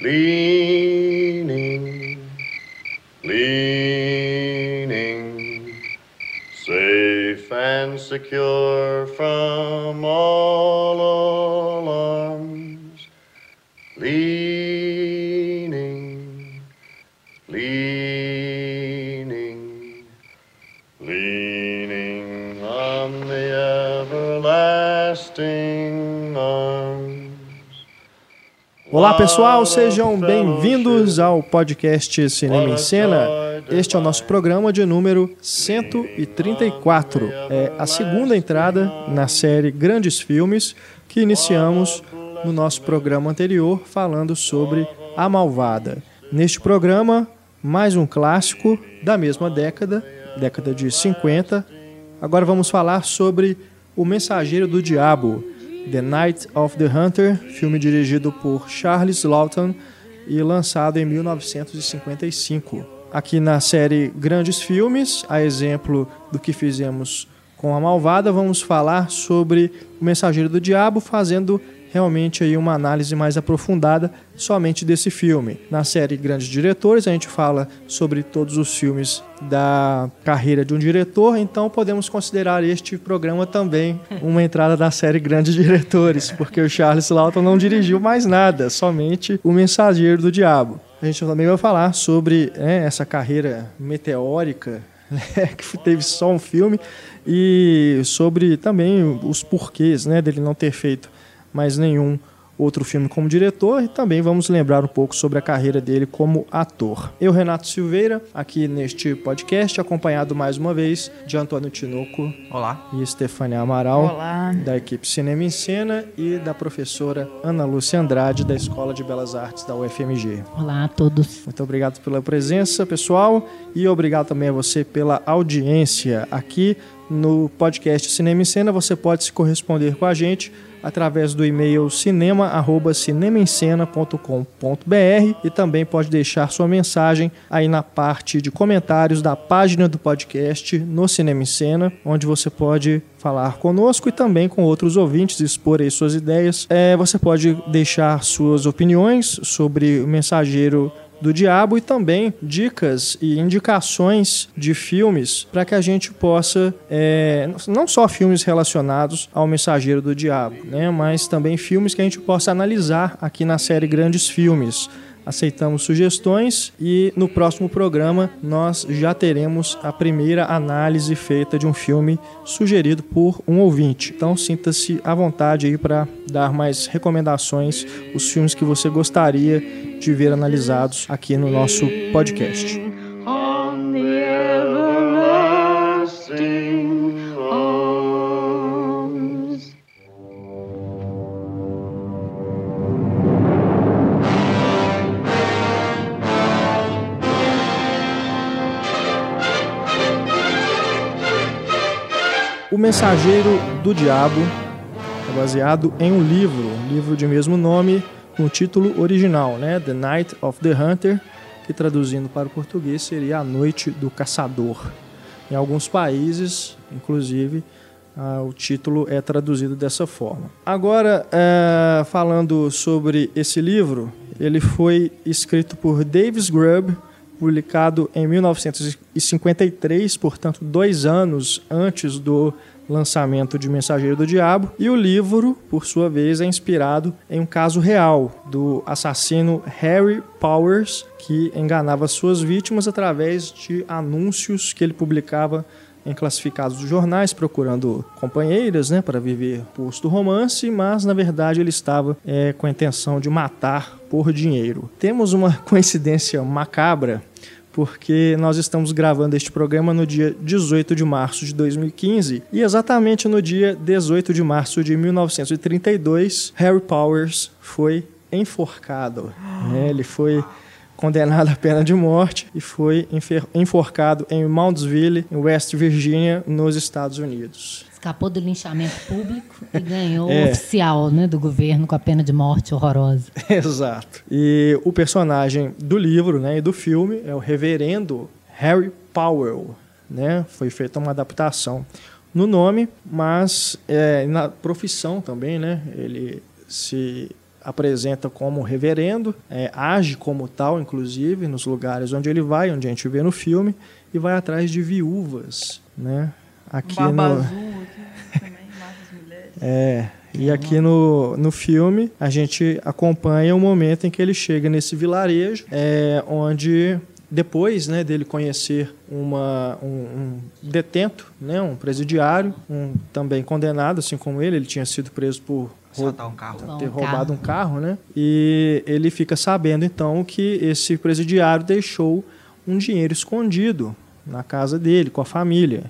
leaning, leaning, safe and secure from Olá pessoal, sejam bem-vindos ao podcast Cinema em Cena. Este é o nosso programa de número 134. É a segunda entrada na série Grandes Filmes que iniciamos no nosso programa anterior falando sobre A Malvada. Neste programa, mais um clássico da mesma década, década de 50. Agora vamos falar sobre O Mensageiro do Diabo, The Night of the Hunter, filme dirigido por Charles Lawton e lançado em 1955. Aqui na série Grandes Filmes, a exemplo do que fizemos com A Malvada, vamos falar sobre O Mensageiro do Diabo, fazendo realmente aí uma análise mais aprofundada somente desse filme. Na série Grandes Diretores, a gente fala sobre todos os filmes da carreira de um diretor, então podemos considerar este programa também uma entrada da série Grandes Diretores, porque o Charles Lawton não dirigiu mais nada, somente O Mensageiro do Diabo. A gente também vai falar sobre né, essa carreira meteórica né, que teve só um filme e sobre também os porquês né, dele não ter feito mais nenhum outro filme como diretor e também vamos lembrar um pouco sobre a carreira dele como ator. Eu, Renato Silveira, aqui neste podcast, acompanhado mais uma vez de Antônio Tinoco Olá. e Stefania Amaral, Olá. da equipe Cinema em Cena e da professora Ana Lúcia Andrade, da Escola de Belas Artes da UFMG. Olá a todos. Muito obrigado pela presença, pessoal, e obrigado também a você pela audiência aqui no podcast Cinema em Cena. Você pode se corresponder com a gente através do e-mail cinema@cinemaencena.com.br e também pode deixar sua mensagem aí na parte de comentários da página do podcast no Cinema em Cena, onde você pode falar conosco e também com outros ouvintes, expor aí suas ideias. É, você pode deixar suas opiniões sobre o mensageiro do diabo e também dicas e indicações de filmes para que a gente possa é, não só filmes relacionados ao mensageiro do diabo, né, mas também filmes que a gente possa analisar aqui na série Grandes Filmes. Aceitamos sugestões e no próximo programa nós já teremos a primeira análise feita de um filme sugerido por um ouvinte. Então sinta-se à vontade aí para dar mais recomendações, os filmes que você gostaria de ver analisados aqui no nosso podcast. Mensageiro do Diabo é baseado em um livro, um livro de mesmo nome, com o título original, né? The Night of the Hunter, que traduzindo para o português seria A Noite do Caçador. Em alguns países, inclusive, ah, o título é traduzido dessa forma. Agora, eh, falando sobre esse livro, ele foi escrito por Davis Grubb, publicado em 1953, portanto, dois anos antes do lançamento de Mensageiro do Diabo. E o livro, por sua vez, é inspirado em um caso real do assassino Harry Powers, que enganava suas vítimas através de anúncios que ele publicava em classificados dos jornais, procurando companheiras né, para viver posto romance, mas na verdade ele estava é, com a intenção de matar por dinheiro. Temos uma coincidência macabra, porque nós estamos gravando este programa no dia 18 de março de 2015 e exatamente no dia 18 de março de 1932, Harry Powers foi enforcado. né? Ele foi condenado à pena de morte e foi enforcado em Mountsville, em West Virginia, nos Estados Unidos. Escapou do linchamento público e ganhou É. o oficial né, do governo com a pena de morte horrorosa. Exato. E o personagem do livro né, e do filme é o reverendo Harry Powell. Né? Foi feita uma adaptação no nome, mas é, na profissão também, né? Ele se apresenta como reverendo, é, age como tal, inclusive, nos lugares onde ele vai, onde a gente vê no filme, e vai atrás de viúvas, né? Aqui Barba no, azul aqui também, mata as mulheres. É, e aqui no, no filme a gente acompanha o momento em que ele chega nesse vilarejo, é, onde depois né, dele conhecer uma, um, um detento, né, um presidiário, um também condenado, assim como ele, ele tinha sido preso por Assaltar um carro. Ter roubado um carro, né? E ele fica sabendo então que esse presidiário deixou um dinheiro escondido na casa dele, com a família.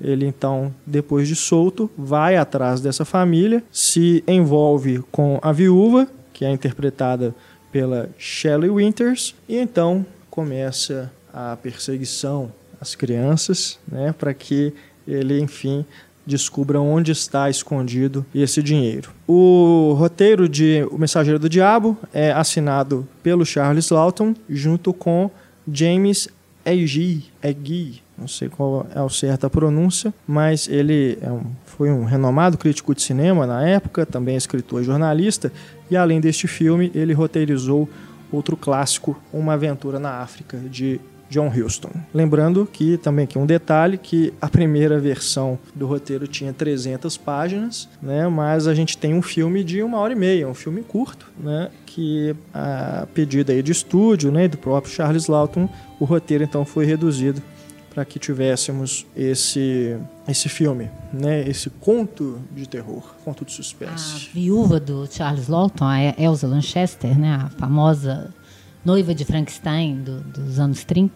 Ele então, depois de solto, vai atrás dessa família, se envolve com a viúva, que é interpretada pela Shelley Winters, e então começa a perseguição às crianças, né, para que ele, enfim, descubra onde está escondido esse dinheiro. O roteiro de O Mensageiro do Diabo é assinado pelo Charles Lawton junto com James Eggy não sei qual é o certo a pronúncia, mas ele é um- foi um renomado crítico de cinema na época, também é escritor e jornalista, e além deste filme, ele roteirizou outro clássico, Uma Aventura na África, de John Huston. Lembrando que também aqui um detalhe que a primeira versão do roteiro tinha 300 páginas, né? Mas a gente tem um filme de uma hora e meia, um filme curto, né? Que a pedido aí de estúdio, né? Do próprio Charles Lawton, o roteiro então foi reduzido para que tivéssemos esse esse filme, né? Esse conto de terror, conto de A suspense. viúva do Charles Lawton, a Elsa Lanchester, né, a famosa noiva de Frankenstein do- dos anos 30,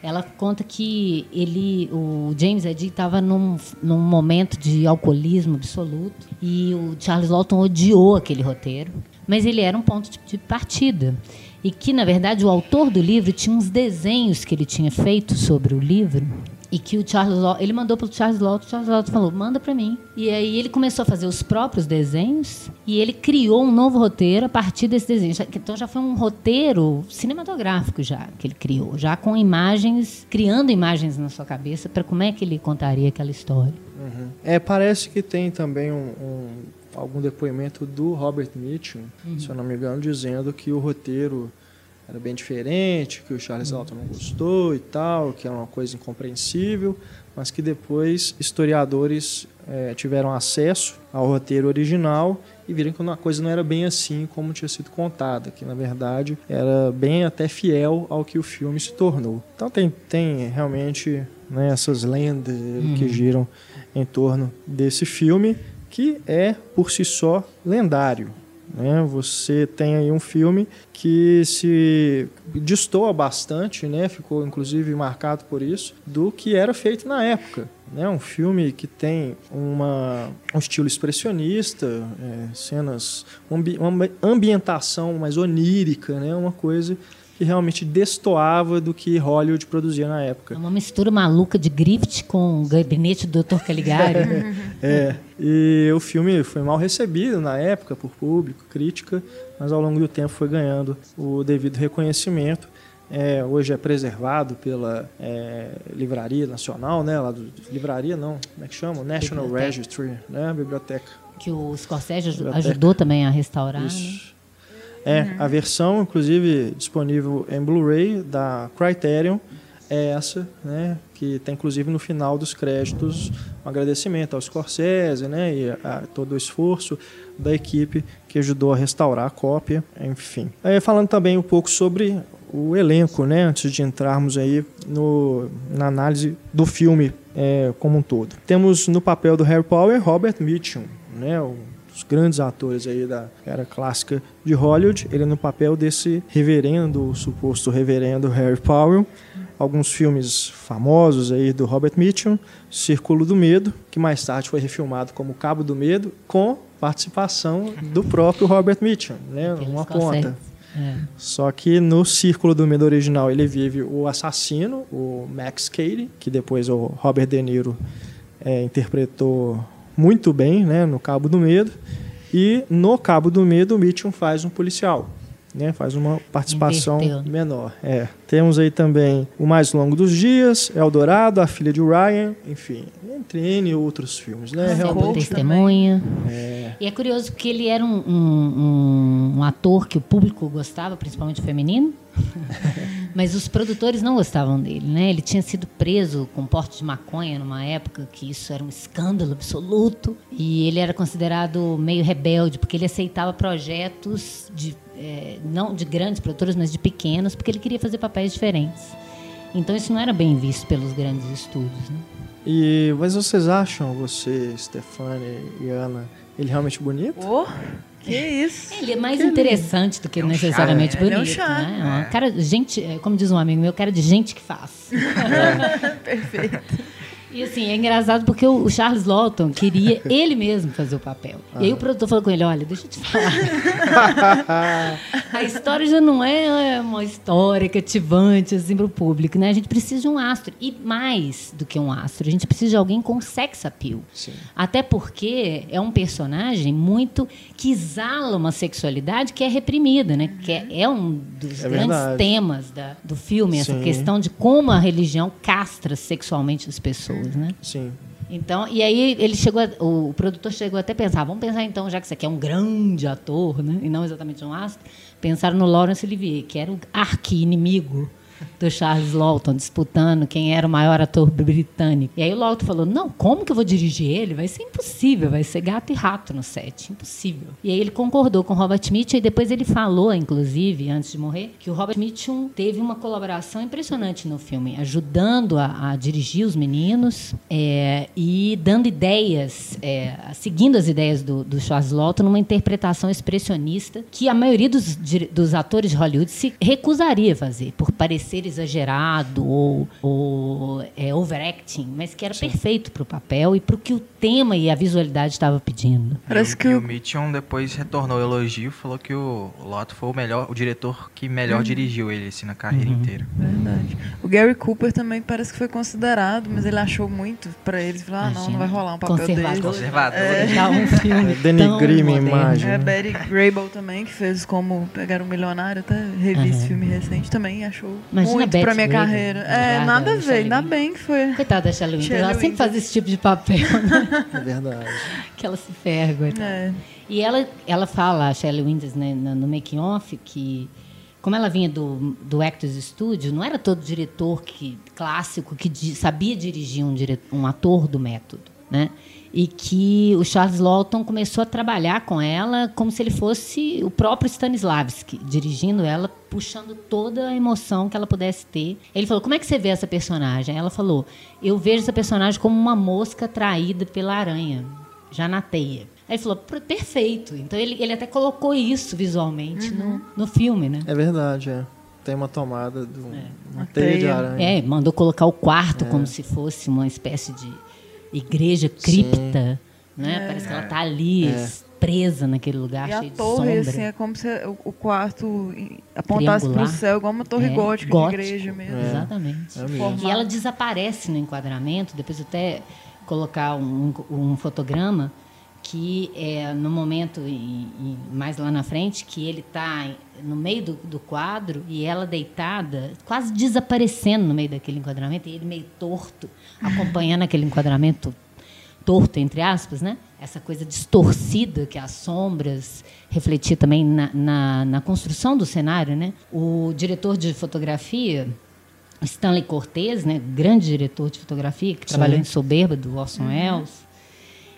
ela conta que ele, o James Eddy estava num, num momento de alcoolismo absoluto e o Charles Lawton odiou aquele roteiro, mas ele era um ponto de, de partida. E que, na verdade, o autor do livro tinha uns desenhos que ele tinha feito sobre o livro e que o Charles Law, ele mandou para o Charles Lawton, o Charles Lawton falou, manda para mim. E aí ele começou a fazer os próprios desenhos e ele criou um novo roteiro a partir desse desenho. Então já foi um roteiro cinematográfico já que ele criou, já com imagens, criando imagens na sua cabeça para como é que ele contaria aquela história. É, parece que tem também um, um- algum depoimento do Robert Mitchum, se eu não me engano, dizendo que o roteiro era bem diferente, que o Charles Lawton não gostou e tal, que era uma coisa incompreensível, mas que depois historiadores eh, tiveram acesso ao roteiro original e viram que uma coisa não era bem assim como tinha sido contada, que na verdade era bem até fiel ao que o filme se tornou. Então tem, tem realmente né, essas lendas que giram em torno desse filme, que é por si só lendário. Né? Você tem aí um filme que se destoa bastante, né? ficou inclusive marcado por isso, do que era feito na época. Né? Um filme que tem uma, um estilo expressionista, é, cenas, uma ambi- uma ambi- ambientação mais onírica, né? uma coisa que realmente destoava do que Hollywood produzia na época. É uma mistura maluca de Griffith com o gabinete do Dr. Caligari. É, e o filme foi mal recebido na época por público, crítica, mas ao longo do tempo foi ganhando o devido reconhecimento. É, hoje é preservado pela é, Livraria Nacional, né? Lá do, livraria não, como é que chama? National Biblioteca. Registry, né? Biblioteca. que o Scorsese Biblioteca. ajudou também a restaurar. Né? É, a versão, inclusive, disponível em Blu-ray da Criterion é essa, né? Que tem, inclusive, no final dos créditos um agradecimento ao Scorsese, né? E a, todo o esforço da equipe que ajudou a restaurar a cópia, enfim. É, falando também um pouco sobre o elenco, né? Antes de entrarmos aí no, na análise do filme é, como um todo. Temos no papel do Harry Power Robert Mitchum, né? O dos grandes atores aí da era clássica de Hollywood, ele no papel desse reverendo, suposto reverendo Harry Powell. Alguns filmes famosos aí do Robert Mitchum, Círculo do Medo, que mais tarde foi refilmado como Cabo do Medo, com participação do próprio Robert Mitchum, né, uma ponta. É. Só que no Círculo do Medo original ele vive o assassino, o Max Cady, que depois o Robert De Niro é, interpretou muito bem né, no Cabo do Medo. E no Cabo do Medo o Mitchum faz um policial. Né, faz uma participação menor. É. Temos aí também O Mais Longo dos Dias, Eldorado, A Filha de Ryan, enfim, entre N outros filmes. Né? Socorro Sempre Realmente testemunha. é, E é curioso porque ele era um, um- um- um ator que o público gostava, principalmente o feminino. Mas os produtores não gostavam dele, né? Ele tinha sido preso com porte de maconha numa época que isso era um escândalo absoluto. E ele era considerado meio rebelde, porque ele aceitava projetos de, eh, não de grandes produtores, mas de pequenos, porque ele queria fazer papéis diferentes. Então isso não era bem visto pelos grandes estúdios, né? E, mas vocês acham, você, Stefane e Ana, ele realmente bonito? Oh, que isso? Ele é mais interessante do que É um necessariamente charme. Ele é um bonito, né? É uma cara, gente, é, como diz um amigo meu, cara de gente que faz. Perfeito. E assim, é engraçado porque o Charles Lawton queria ele mesmo fazer o papel. E aí o produtor falou com ele, olha, deixa eu te falar. a história já não é uma história cativante assim para o público, né? A gente precisa de um astro. E mais do que um astro, a gente precisa de alguém com sex appeal. Sim. Até porque é um personagem muito que exala uma sexualidade que é reprimida, né? Que é, é um dos É grandes verdade. temas da- do filme, essa Sim. questão de como a religião castra sexualmente as pessoas, né? Sim. Então, e aí ele chegou, a- o produtor chegou até a pensar, vamos pensar então, já que você aqui é um grande ator, né, e não exatamente um astro, pensaram no Laurence Olivier, que era o arqui-inimigo do Charles Lawton, disputando quem era o maior ator britânico. E aí o Lawton falou, não, como que eu vou dirigir ele? Vai ser impossível, vai ser gato e rato no set, impossível. E aí ele concordou com o Robert Mitchum, e depois ele falou, inclusive, antes de morrer, que o Robert Mitchum teve uma colaboração impressionante no filme, ajudando a, a dirigir os meninos é, e dando ideias, é, seguindo as ideias do, do Charles Lawton numa interpretação expressionista que a maioria dos, dos atores de Hollywood se recusaria a fazer, por parecer exagerado ou, ou é, overacting, mas que era perfeito para o papel e para o que o tema e a visualidade estava pedindo. Parece e, o- que e o- o Mitchum depois retornou o elogio, falou que o Lotto foi o melhor, o diretor que melhor dirigiu ele assim na carreira inteira. Verdade. O Gary Cooper também parece que foi considerado, mas ele achou muito pra eles. Falou, ah, não, não vai rolar um papel Conservador. dele. Conservador. Dá um filme É, denegrir tão minha imagem. É, Betty Grable também, que fez como pegar um milionário, até revi esse filme recente, também achou Imagina muito pra minha Grable, carreira. É, nada da a ver, ainda bem que foi. Coitada da Shelley Winters, ela Shelley sempre faz esse tipo de papel, né? É verdade. que ela se ferra, coitada. É. E ela, ela fala, a Shelley Winters, né, no, no making off, que como ela vinha do, do Actors Studio, não era todo diretor que clássico que di- sabia dirigir um, dire- um ator do método, né? E que o Charles Lawton começou a trabalhar com ela como se ele fosse o próprio Stanislavski, dirigindo ela, puxando toda a emoção que ela pudesse ter. Ele falou: Como é que você vê essa personagem? Ela falou: Eu vejo essa personagem como uma mosca atraída pela aranha, já na teia. Aí ele falou, "Per- perfeito. Então ele, ele até colocou isso visualmente no, no filme, né? É verdade, é. Tem uma tomada de um- uma Uma teia de aranha. É, mandou colocar o quarto como se fosse uma espécie de igreja cripta, né? Parece que ela tá ali presa naquele lugar E a cheio de torre, sombra. assim, é como se o o quarto apontasse pro Triangular. céu, igual uma torre É, gótica gótico. de igreja mesmo. Exatamente. É mesmo. E ela desaparece no enquadramento, depois eu até colocar um, um fotograma que é no momento mais lá na frente que ele está no meio do, do quadro e ela deitada, quase desaparecendo no meio daquele enquadramento e ele meio torto, acompanhando aquele enquadramento torto, entre aspas, né? Essa coisa distorcida que as sombras refletir também na, na, na construção do cenário, né? O diretor de fotografia, Stanley Cortez, né? Grande diretor de fotografia, que trabalhou em Soberba, do Orson Welles,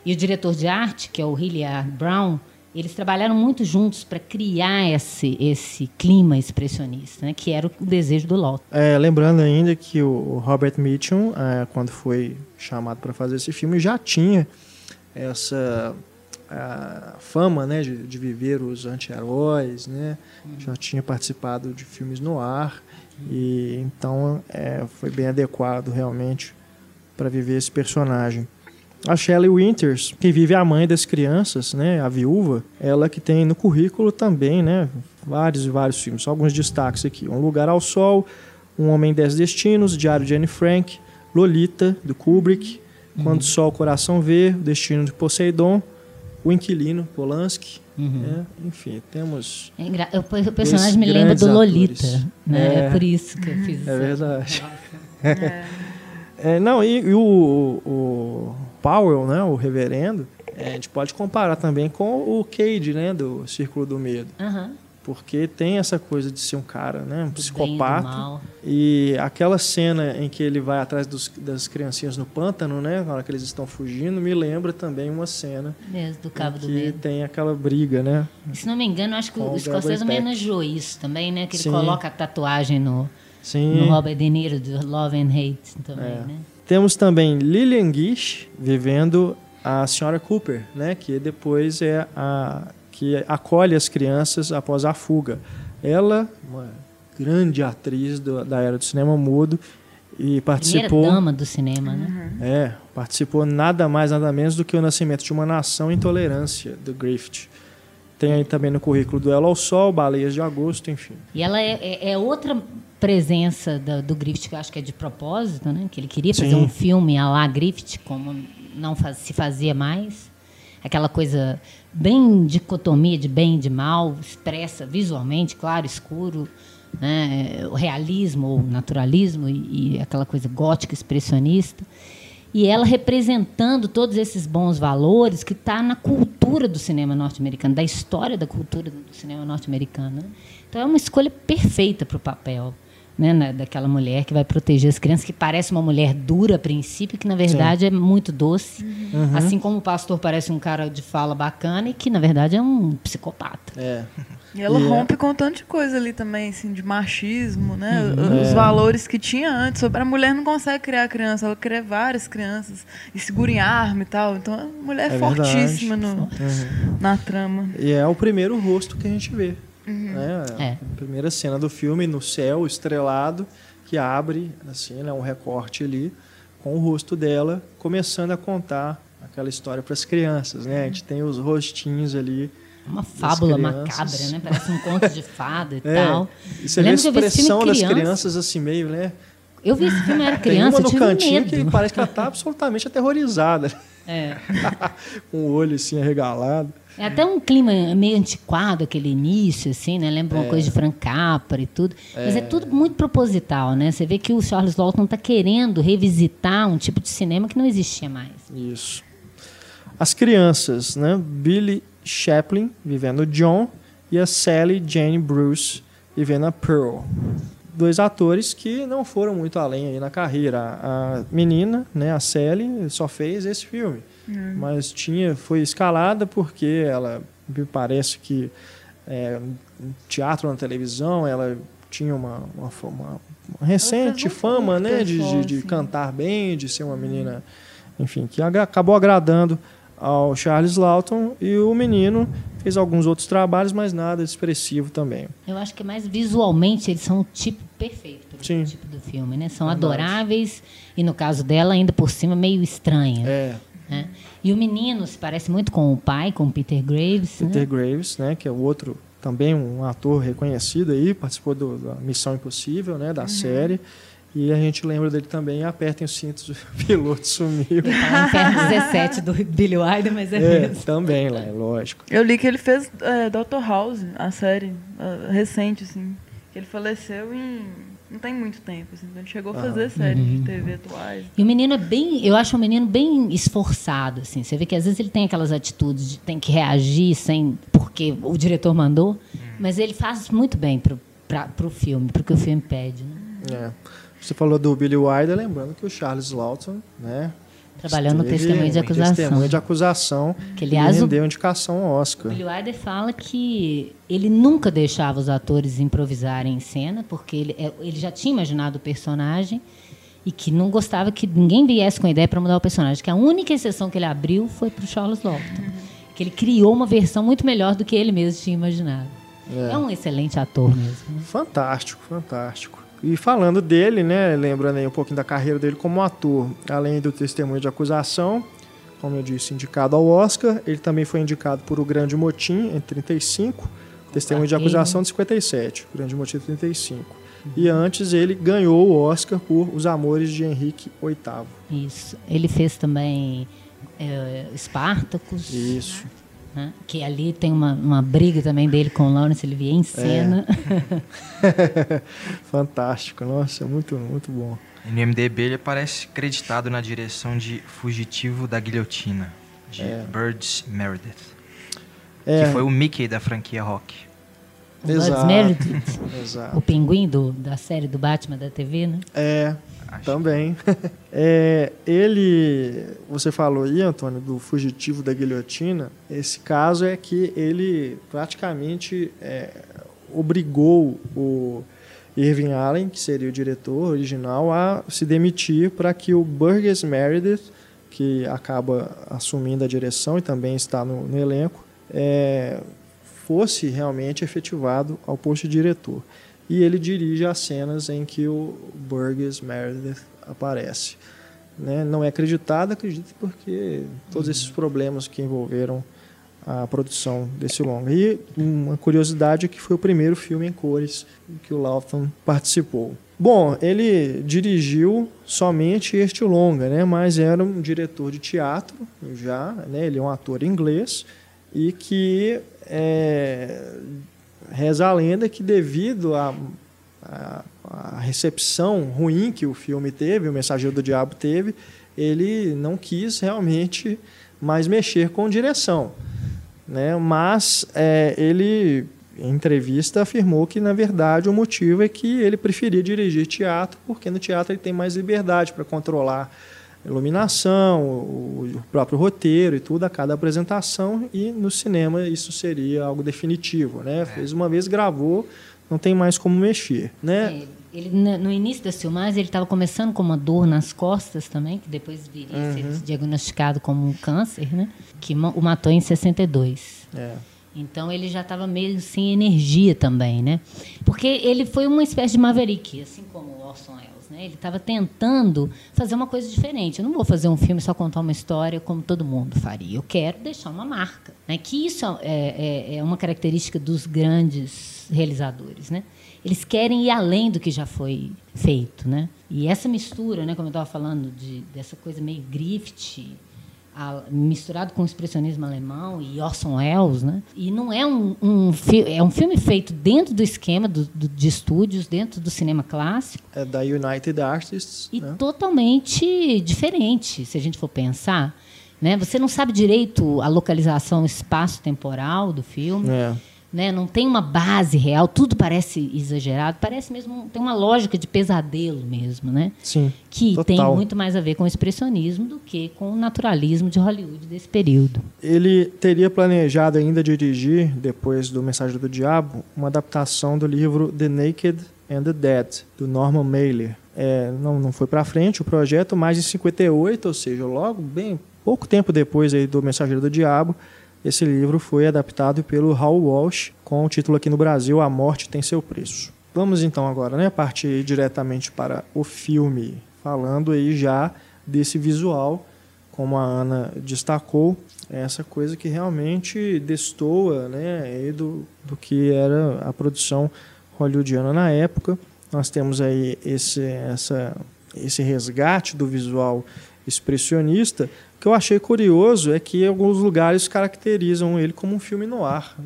e o diretor de arte, que é o Hilliard Brown, eles trabalharam muito juntos para criar esse, esse clima expressionista, né? Que era o desejo do Lawton. É, lembrando ainda que o Robert Mitchum, é, quando foi chamado para fazer esse filme, já tinha essa a fama né, de, de viver os anti-heróis, né? já tinha participado de filmes no ar, e então é, foi bem adequado realmente para viver esse personagem. A Shelley Winters, que vive a mãe das crianças, né, a viúva, ela que tem no currículo também, né, vários e vários filmes, só alguns destaques aqui. Um Lugar ao Sol, Um Homem Dez Destinos, Diário de Anne Frank, Lolita, do Kubrick, Quando o Sol o Coração Vê, O Destino de Poseidon, O Inquilino, Polanski, né, enfim, temos... É engra- eu- O personagem me lembra do Lolita, atores. né? É. É. por isso que eu fiz É essa- verdade. É, não, e, e o, o Powell, né, o reverendo, É, a gente pode comparar também com o Cade, né, do Círculo do Medo. Aham. Porque tem essa coisa de ser um cara, né, um Do psicopata. E aquela cena em que ele vai atrás dos- das criancinhas no pântano, né, na hora que eles estão fugindo, me lembra também uma cena Mesmo, do Cabo do que Medo. tem aquela briga, né? E, Se não me engano, acho que o Scorsese homenageou isso também, né? Que ele Sim. coloca a tatuagem no, Sim. no Robert De Niro, do Love and Hate também, É. né? Temos também Lillian Gish vivendo a senhora Cooper, né, que depois é a que acolhe as crianças após a fuga. Ela, uma grande atriz do- da era do cinema mudo e Primeira participou dama do cinema, né? É, participou nada mais, nada menos do que o Nascimento de uma Nação em Tolerância, do Griffith. Tem aí também no currículo Duelo ao Sol, Baleias de Agosto, enfim. E ela é, é- é outra presença da- do Griffith, que eu acho que é de propósito, né? Que ele queria fazer Sim. um filme a lá Griffith, como não faz- se fazia mais. Aquela coisa bem dicotomia de bem e de mal, expressa visualmente, claro, escuro, né? o realismo ou naturalismo e, e aquela coisa gótica, expressionista. E ela representando todos esses bons valores que está na cultura do cinema norte-americano, da história da cultura do cinema norte-americano. né? Então é uma escolha perfeita para o papel. Né, na- daquela mulher que vai proteger as crianças, que parece uma mulher dura a princípio, que na verdade é muito doce. Assim como o pastor parece um cara de fala bacana e que na verdade é um psicopata. É. E ela E é- rompe com um tanto de coisa ali também, assim, de machismo, né? Uhum. Os É. valores que tinha antes. Sobre a mulher não consegue criar criança, ela cria várias crianças e segura em arma e tal. Então a mulher é, É fortíssima no, Uhum. na trama. E é o primeiro rosto que a gente vê. Né? É. A primeira cena do filme, no céu estrelado, que abre, assim, né, um recorte ali, com o rosto dela, começando a contar aquela história para as crianças. Né? A gente tem os rostinhos ali. Uma fábula macabra, né? Parece um conto de fada e É, tal. E você vê a expressão das criança. crianças assim, meio, né? Eu vi esse filme, eu era Tem criança, uma eu no cantinho medo. que parece que ela está absolutamente aterrorizada. É. com o olho assim arregalado. É até um clima meio antiquado, aquele início, assim, né? Lembra uma coisa de Frank Capra e tudo. Mas é tudo muito proposital, né? Você vê que o Charles Lawton está querendo revisitar um tipo de cinema que não existia mais. Isso. As crianças, né? Billy Chaplin vivendo John e a Sally Jane Bruce vivendo a Pearl. Dois atores que não foram muito além aí na carreira. A menina, né, a Sally, só fez esse filme, mas tinha foi escalada porque ela me parece que é, no teatro na televisão ela tinha uma, uma, uma- uma recente um fama, né, de, de, de assim. cantar bem, de ser uma menina, enfim, que acabou agradando ao Charles Lawton e o menino fez alguns outros trabalhos, mas nada expressivo também. Eu acho que mais visualmente eles são o tipo perfeito para Sim. o tipo do filme, né? São Verdade. adoráveis e, no caso dela, ainda por cima, meio estranha. É, né? E o menino se parece muito com o pai, com o Peter Graves. né? Peter Graves, né, que é o outro também um ator reconhecido aí, participou do, da Missão Impossível, né, da série. E a gente lembra dele também, apertem os cintos, o piloto sumiu. Tá Inferno 17 do Billy Wilder, mas é, É, mesmo. também lá, é lógico. Eu li que ele fez é, Dr. House, a série ah, recente, assim. Que ele faleceu em. Não tem muito tempo, assim. Então ele chegou a fazer séries Uhum. de TV atuais. E o menino é bem, eu acho um menino bem esforçado, assim. Você vê que às vezes ele tem aquelas atitudes de tem que reagir sem porque o diretor mandou, mas ele faz muito bem pro, pra, pro filme, pro que o filme pede, né? É. Você falou do Billy Wilder, lembrando que o Charles Lawton, né, Trabalhando no esteve testemunho de acusação. Testemunho de acusação. Que, aliás, e o- indicação ao O Oscar. Billy Wilder fala que ele nunca deixava os atores improvisarem em cena, porque ele, é- ele já tinha imaginado o personagem e que não gostava que ninguém viesse com ideia para mudar o personagem. Que a única exceção que ele abriu foi para o Charles Lawton. Que ele criou uma versão muito melhor do que ele mesmo tinha imaginado. É, um excelente ator mesmo. né? Fantástico, fantástico. E falando dele, né, lembrando aí um pouquinho da carreira dele como ator, além do testemunho de acusação, como eu disse, indicado ao Oscar, ele também foi indicado por O Grande Motim em 35, testemunho de acusação de 57, O Grande Motim 35. E antes ele ganhou o Oscar por Os Amores de Henrique VIII. Isso. Ele fez também é, Spartacus. Isso. Né? Que ali tem uma, uma briga também dele com o Lawrence Olivier em cena. Fantástico, nossa, muito, muito bom. E no MDB ele aparece creditado na direção de Fugitivo da Guilhotina. De Birds Meredith. É, Que foi o Mickey da franquia Rock. Meredith, Exato. o pinguim do, da série do Batman da TV, né? É, Acho. também. É, ele, você falou aí, Antônio, do fugitivo da guilhotina. Esse caso é que ele praticamente é, obrigou o Irving Allen, que seria o diretor original, a se demitir para que o Burgess Meredith, que acaba assumindo a direção e também está no, no elenco, é, fosse realmente efetivado ao posto de diretor. E ele dirige as cenas em que o Burgess Meredith aparece. Né? Não é acreditado, acredito porque todos esses problemas que envolveram a produção desse longa. E uma curiosidade é que foi o primeiro filme em cores que o Lawton participou. Bom, ele dirigiu somente este longa, né? mas era um diretor de teatro já, né? ele é um ator inglês e que é, reza a lenda que devido à recepção ruim que o filme teve, o Mensageiro do Diabo teve, ele não quis realmente mais mexer com direção. Né? Mas é, ele, em entrevista, afirmou que, na verdade, o motivo é que ele preferia dirigir teatro, porque no teatro ele tem mais liberdade para controlar iluminação, o, o próprio roteiro e tudo a cada apresentação, e no cinema isso seria algo definitivo. Né? Fez uma vez, gravou, não tem mais como mexer. Né? É, ele, no início das filmagens, ele estava começando com uma dor nas costas também, que depois viria a ser diagnosticado como um câncer, né? Que o matou em 62. É. Então ele já estava meio sem energia também, né? Porque ele foi uma espécie de maverick, assim como o Orson Welles, né? Ele estava tentando fazer uma coisa diferente. Eu não vou fazer um filme só contar uma história como todo mundo faria. Eu quero deixar uma marca, né? Que isso é, é, é uma característica dos grandes realizadores, né? Eles querem ir além do que já foi feito, né? E essa mistura, né? Como eu estava falando de dessa coisa meio grift a- misturado com o expressionismo alemão e Orson Welles, né? E não é um, um é um filme feito dentro do esquema do, do- de estúdios, dentro do cinema clássico É da United Artists. e né? totalmente diferente, se a gente for pensar, né? Você não sabe direito a localização espaço-temporal do filme. É. Né? Não tem uma base real, tudo parece exagerado, parece mesmo tem uma lógica de pesadelo mesmo, né? Sim. Que Total. tem muito mais a ver com o expressionismo do que com o naturalismo de Hollywood desse período. Ele teria planejado ainda dirigir, depois do Mensagem do Diabo, uma adaptação do livro The Naked and the Dead, do Norman Mailer. É, não, não foi para frente o projeto, mas em 58, ou seja, logo bem pouco tempo depois aí do Mensageiro do Diabo, esse livro foi adaptado pelo Hal Walsh, com o título aqui no Brasil A Morte Tem Seu Preço. Vamos então agora né, partir diretamente para o filme, falando aí já desse visual, como a Ana destacou, essa coisa que realmente destoa né, do, do que era a produção hollywoodiana na época. Nós temos aí esse, essa, esse resgate do visual expressionista. O que eu achei curioso é que em alguns lugares caracterizam ele como um filme no ar.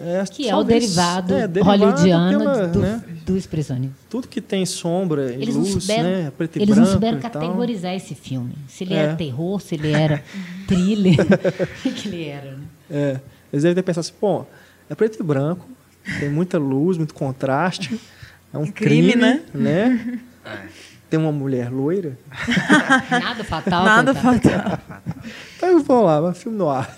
É, Que é o derivado, é, derivado hollywoodiano pela, do, né, do expressionismo. tudo que tem sombra e Eles não luz, souberam, né, preto e eles não branco souberam e tal. categorizar esse filme. Se ele É. era terror, se ele era thriller, o que ele era. Né? É, eles devem ter pensado assim, pô, é preto e branco, tem muita luz, muito contraste, é um crime, Crime, né? Tem uma mulher loira. Nada fatal. Nada coitado. fatal. Então vamos lá, é um filme no ar.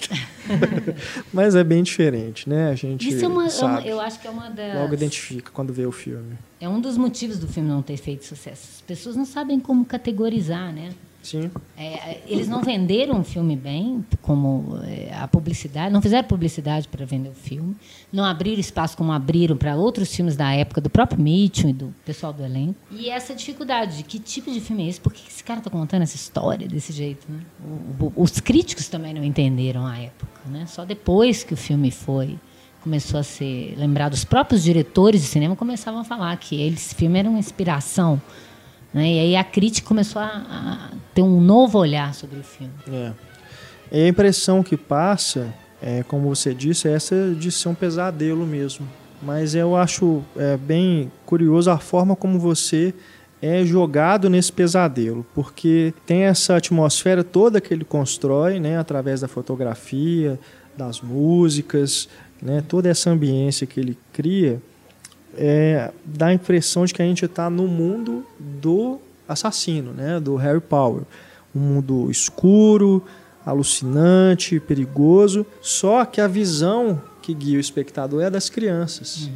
Mas é bem diferente, né? A gente Isso é uma, é uma- sabe, eu acho que é uma das. logo identifica quando vê o filme. É um dos motivos do filme não ter feito sucesso. As pessoas não sabem como categorizar, né? Sim, É, eles não venderam o filme bem, como é, a publicidade, não fizeram publicidade para vender o filme, não abriram espaço como abriram para outros filmes da época, do próprio Mitchell e do pessoal do elenco. E essa dificuldade de que tipo de filme é esse? Por que esse cara está contando essa história desse jeito? Né? Os críticos também não entenderam a época. Né? Só depois que o filme foi começou a ser lembrado, os próprios diretores de cinema começavam a falar que esse filme era uma inspiração. Né? E aí a crítica começou a, a ter um novo olhar sobre o filme. é. E a impressão que passa, é, como você disse, é essa de ser um pesadelo mesmo. Mas eu acho é, bem curioso a forma como você é jogado nesse pesadelo, porque tem essa atmosfera toda que ele constrói, né, através da fotografia, das músicas, né, toda essa ambiência que ele cria, é, dá a impressão de que a gente está no mundo do assassino, né, do Harry Power, um mundo escuro, alucinante, perigoso. Só que a visão que guia o espectador é das crianças. Uhum.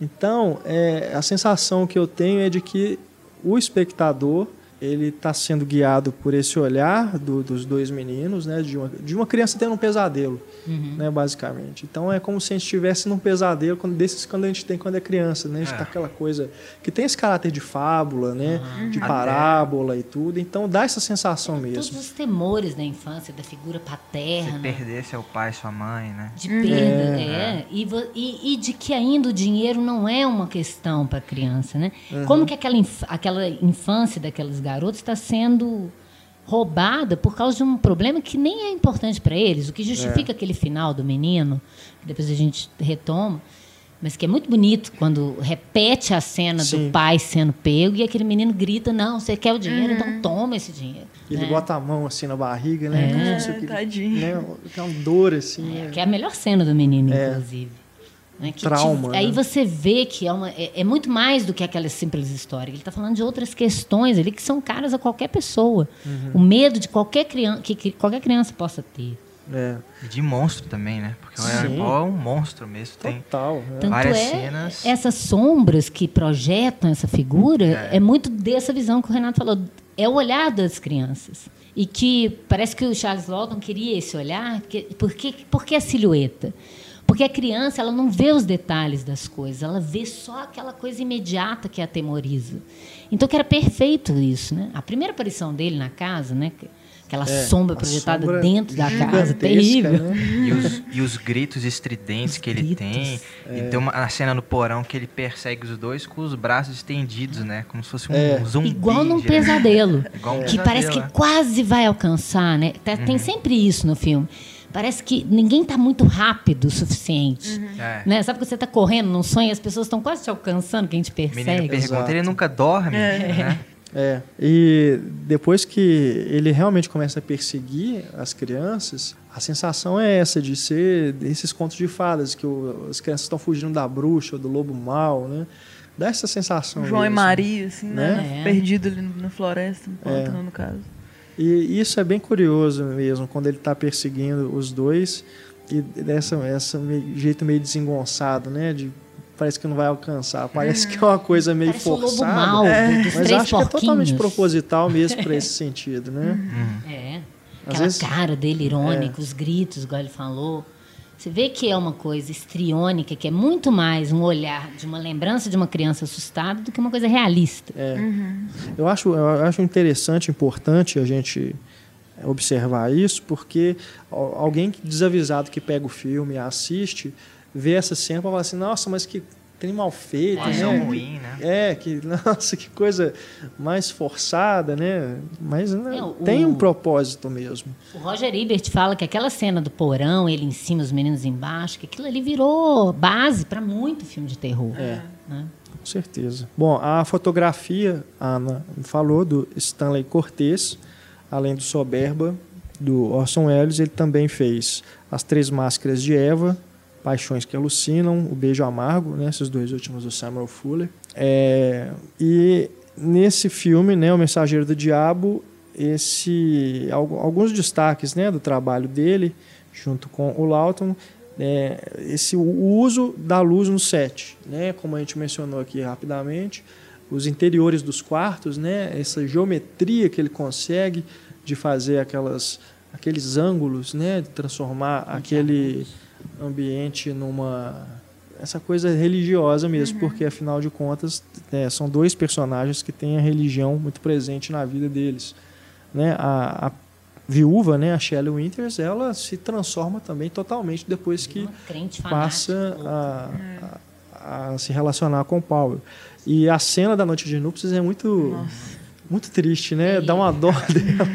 Então, é, a sensação que eu tenho é de que o espectador ele está sendo guiado por esse olhar do, dos dois meninos, né, de uma, de uma criança tendo um pesadelo, Uhum. né, basicamente. Então é como se a gente estivesse num pesadelo quando, desses quando a gente tem quando é criança, né, a gente É. tá aquela coisa que tem esse caráter de fábula, né, de Até- parábola e tudo. Então dá essa sensação Todos mesmo. os temores da infância, da figura Se paterna. perder seu pai, sua mãe, né? De perda, É. é. E, e, e de que ainda o dinheiro não é uma questão para a criança, né? Uhum. Como que aquela, inf- aquela infância daqueles garotos está sendo roubada por causa de um problema que nem é importante para eles, o que justifica É. aquele final do menino, que depois a gente retoma, mas que é muito bonito quando repete a cena Sim. do pai sendo pego e aquele menino grita: Não, você quer o dinheiro, então toma esse dinheiro. Ele né? bota a mão assim na barriga, né? É. como se É, tadinho. Né, que é uma dor assim. né? É, que é a melhor cena do menino, É. inclusive. Né, que Trauma, te- aí né? você vê que é, uma- é- é muito mais do que aquela simples história. Ele está falando de outras questões ali que são caras a qualquer pessoa. Uhum. O medo de qualquer criança que, que qualquer criança possa ter. É, E de monstro também, né? Porque o. Potter é um monstro mesmo. Tem total. Tanto Várias é cenas. essas sombras que projetam essa figura é. É. muito dessa visão que o Renato falou. É o olhar das crianças. E que parece que o Charles Lawton queria esse olhar, porque, porque, porque a silhueta? Porque a criança ela não vê os detalhes das coisas, ela vê só aquela coisa imediata que a atemoriza. Então que era perfeito isso, né? A primeira aparição dele na casa, né? Aquela É, sombra projetada sombra dentro da casa, terrível. né? E os, e os gritos estridentes Os que ele gritos. tem. É. E tem uma a cena no porão que ele persegue os dois com os braços estendidos, né? Como se fosse um É. zumbi. Igual num pesadelo. Igual um que parece que pesadelo, é. quase vai alcançar, né? Tá- Uhum. Tem sempre isso no filme. Parece que ninguém está muito rápido o suficiente. É. Né? Sabe quando você está correndo num sonho e as pessoas estão quase te alcançando, que a gente O menino persegue? pergunta, Exato. ele nunca dorme, né? É, e depois que ele realmente começa a perseguir as crianças, a sensação é essa de ser desses contos de fadas que o- as crianças estão fugindo da bruxa ou do lobo mau, né? Dá essa sensação. João e mesmo. Maria, assim, né? Né? É. Perdido ali na floresta, no É. pântano, no caso. E isso é bem curioso mesmo, quando ele está perseguindo os dois e dessa essa jeito meio desengonçado, né? De, parece que não vai alcançar. Parece que é uma coisa meio Parece forçada. mau do- dos Mas acho que é totalmente porquinhos. proposital mesmo para esse sentido, né? É. Às Aquela vezes- cara dele irônica, os gritos, igual ele falou. Você vê que é uma coisa estriônica, que é muito mais um olhar de uma lembrança de uma criança assustada do que uma coisa realista. É. Eu acho, eu acho interessante, importante a gente observar isso, porque al- alguém desavisado que pega o filme e assiste, vê essa cena e fala assim, nossa, mas que tem mal feito, Animação né? ruim, né? É, que, nossa, que coisa mais forçada, né? Mas né, É, o- tem um propósito mesmo. O Roger Ebert fala que aquela cena do porão, ele em cima, os meninos embaixo, que aquilo ali virou base para muito filme de terror. É. né? Com certeza. Bom, a fotografia, a Ana falou, do Stanley Cortez, além do Soberba, do Orson Welles, ele também fez As Três Máscaras de Eva, Paixões que Alucinam, O Beijo Amargo, né, esses dois últimos do Samuel Fuller. É, e nesse filme, né, O Mensageiro do Diabo, esse, algu- alguns destaques né, do trabalho dele, junto com o Lawton, é, esse, o uso da luz no set, né, como a gente mencionou aqui rapidamente, os interiores dos quartos, né, essa geometria que ele consegue de fazer aquelas, aqueles ângulos, né, de transformar aquele ambiente numa essa coisa religiosa mesmo, porque afinal de contas é, são dois personagens que têm a religião muito presente na vida deles, né? A, a viúva, né, a Shelley Winters, ela se transforma também totalmente depois que passa a, a- a se relacionar com o Paulo. E a cena da noite de núpcias é muito muito triste, né? Dá uma dó dela.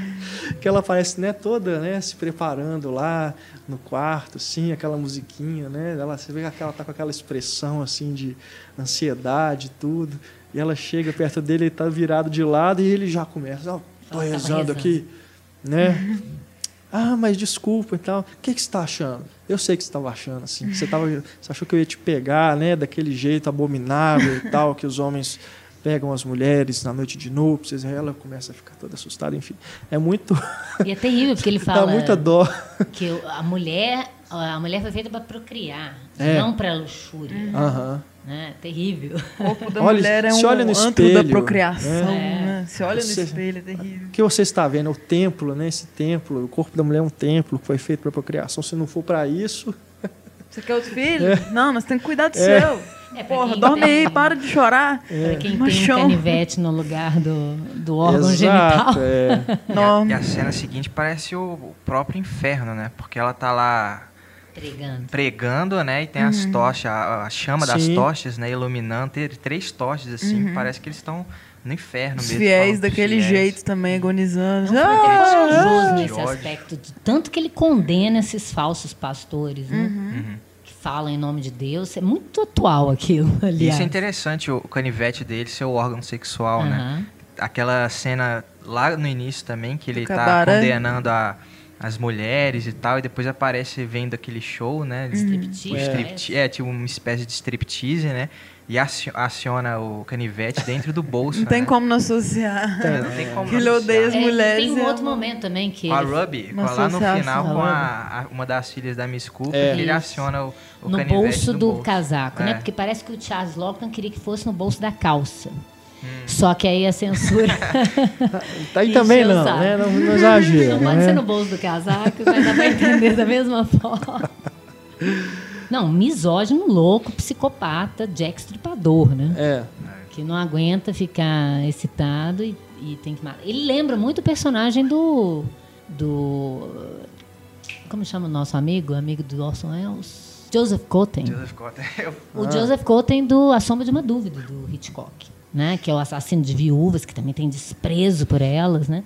Que ela aparece né, toda né, se preparando lá no quarto, assim, aquela musiquinha, né? Ela, você vê que ela tá com aquela expressão assim de ansiedade e tudo. E ela chega perto dele, ele tá virado de lado e ele já começa, ó, oh, tô rezando rezando. aqui, né? Ah, mas desculpa e tal. O que, que você está achando? Eu sei que você estava achando, assim. Você, tava, você achou que eu ia te pegar, né? Daquele jeito abominável e tal, que os homens pegam as mulheres na noite de núpcias. Aí ela começa a ficar toda assustada, enfim. É muito... E é terrível, porque ele Dá fala muita dó. que a mulher, a mulher foi feita para procriar, É. não para luxúria. Aham. Né? Terrível. O corpo da Olha, mulher é se um olha no antro espelho, da procriação, né? né? Se olha no Você- espelho, é terrível. O que você está vendo? O templo, né? Esse templo. O corpo da mulher é um templo que foi feito para procriação. Se não for para isso... Você quer outro filho? Não, nós temos que cuidar do É. seu. É, pra Porra, quem dorme tem- aí, para de chorar. Para quem tem Machão. um canivete no lugar do, do órgão Exato, genital. é. E a, e a cena seguinte parece o, o próprio inferno, né? Porque ela tá lá Pregando. pregando, né? E tem as tochas, a, a chama das Sim. tochas, né? Iluminando. Tem três tochas, assim. Parece que eles estão no inferno Os mesmo. fiéis falando pros daquele fiéis. jeito também, agonizando. Não, Ah! corajoso de nesse aspecto, de tanto que ele condena esses falsos pastores, né? Uhum. Que falam em nome de Deus. É muito atual aquilo, E aliás. isso é interessante, o, canivete dele ser o órgão sexual, né? Aham. Aquela cena lá no início também, que ele tá cabaré. condenando a, as mulheres e tal, e depois aparece vendo aquele show, né? de Striptease, o strip- parece. é, tipo uma espécie de striptease, né? E aci- aciona o canivete dentro do bolso. Não tem né? como não associar. É, não tem como Que ele não odeia as associar. É, mulheres. tem um é outro momento também que Com a Ruby, com lá no final, com A a, uma das filhas da Miss Cooper, É. ele aciona o, o no canivete bolso do bolso. casaco, né? É. Porque parece que o Charles Lockton queria que fosse no bolso da calça. Hum. Só que aí a censura. Tá aí também não, né? Não, não exagera. Não pode né? ser no bolso do casaco, mas dá pra entender da mesma forma. Não, misógino, louco, psicopata, Jack Stripador, né? É. Que não aguenta ficar excitado e, e tem que matar. Ele lembra muito o personagem do. do. Como chama o nosso amigo? Amigo do Orson Welles? Joseph Cotten. Joseph Cotten. O Joseph Cotten do A Sombra de uma Dúvida, do Hitchcock, né? Que é o assassino de viúvas, que também tem desprezo por elas, né?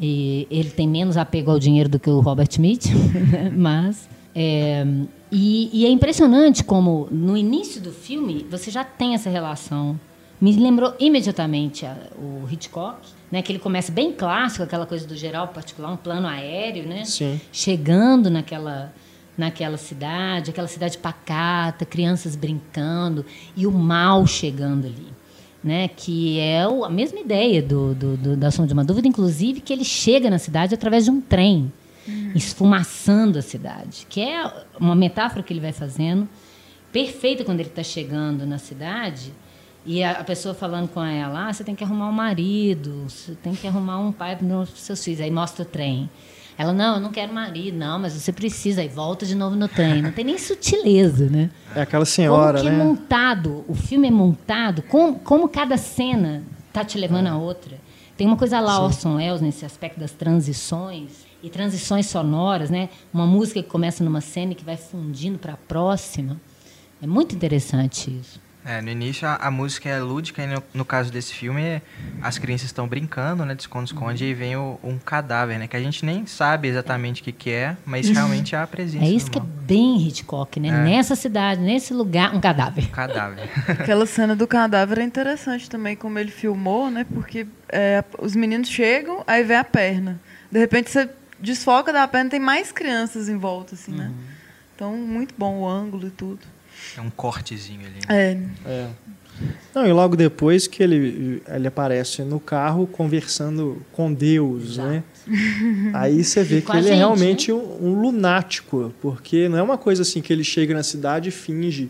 E ele tem menos apego ao dinheiro do que o Robert Mitchum, né? mas... é, e, e é impressionante como, no início do filme, você já tem essa relação. Me lembrou imediatamente a- o Hitchcock, né? Que ele começa bem clássico, aquela coisa do geral particular, um plano aéreo, né? Sim. chegando naquela naquela cidade, aquela cidade pacata, crianças brincando e o mal chegando ali, né? Que é o- a mesma ideia do, do, do- da Som de uma Dúvida, inclusive que ele chega na cidade através de um trem, esfumaçando a cidade, que é uma metáfora que ele vai fazendo perfeita quando ele está chegando na cidade e a, a pessoa falando com ela, ah, você tem que arrumar um marido, você tem que arrumar um pai para os seus filhos. Aí mostra o trem. Ela, não, eu não quero marido, não, mas você precisa. Aí volta de novo no trem. Não tem nem sutileza, né? É aquela senhora, como que né? é montado, o filme é montado, como, como cada cena tá te levando a outra. Tem uma coisa lá, Orson Welles, nesse aspecto das transições, e transições sonoras, né? Uma música que começa numa cena e que vai fundindo para a próxima. É muito interessante isso. É, no início a, a música é lúdica e no, no caso desse filme as crianças estão brincando, né, de esconde-esconde, e aí vem o- um cadáver, né, que a gente nem sabe exatamente o que, que é, mas realmente é a presença É isso que é bem Hitchcock, né? É. Nessa cidade, nesse lugar, um cadáver. Cadáver. Aquela cena do cadáver é interessante também, como ele filmou, né? Porque é, os meninos chegam, aí vê a perna. De repente você desfoca da perna, tem mais crianças em volta, assim, né? Então, muito bom o ângulo e tudo. É um cortezinho ali. É, É. Não, e logo depois que ele, ele aparece no carro conversando com Deus, né? Aí você vê que ele é gente, realmente um, um lunático, porque não é uma coisa assim que ele chega na cidade e finge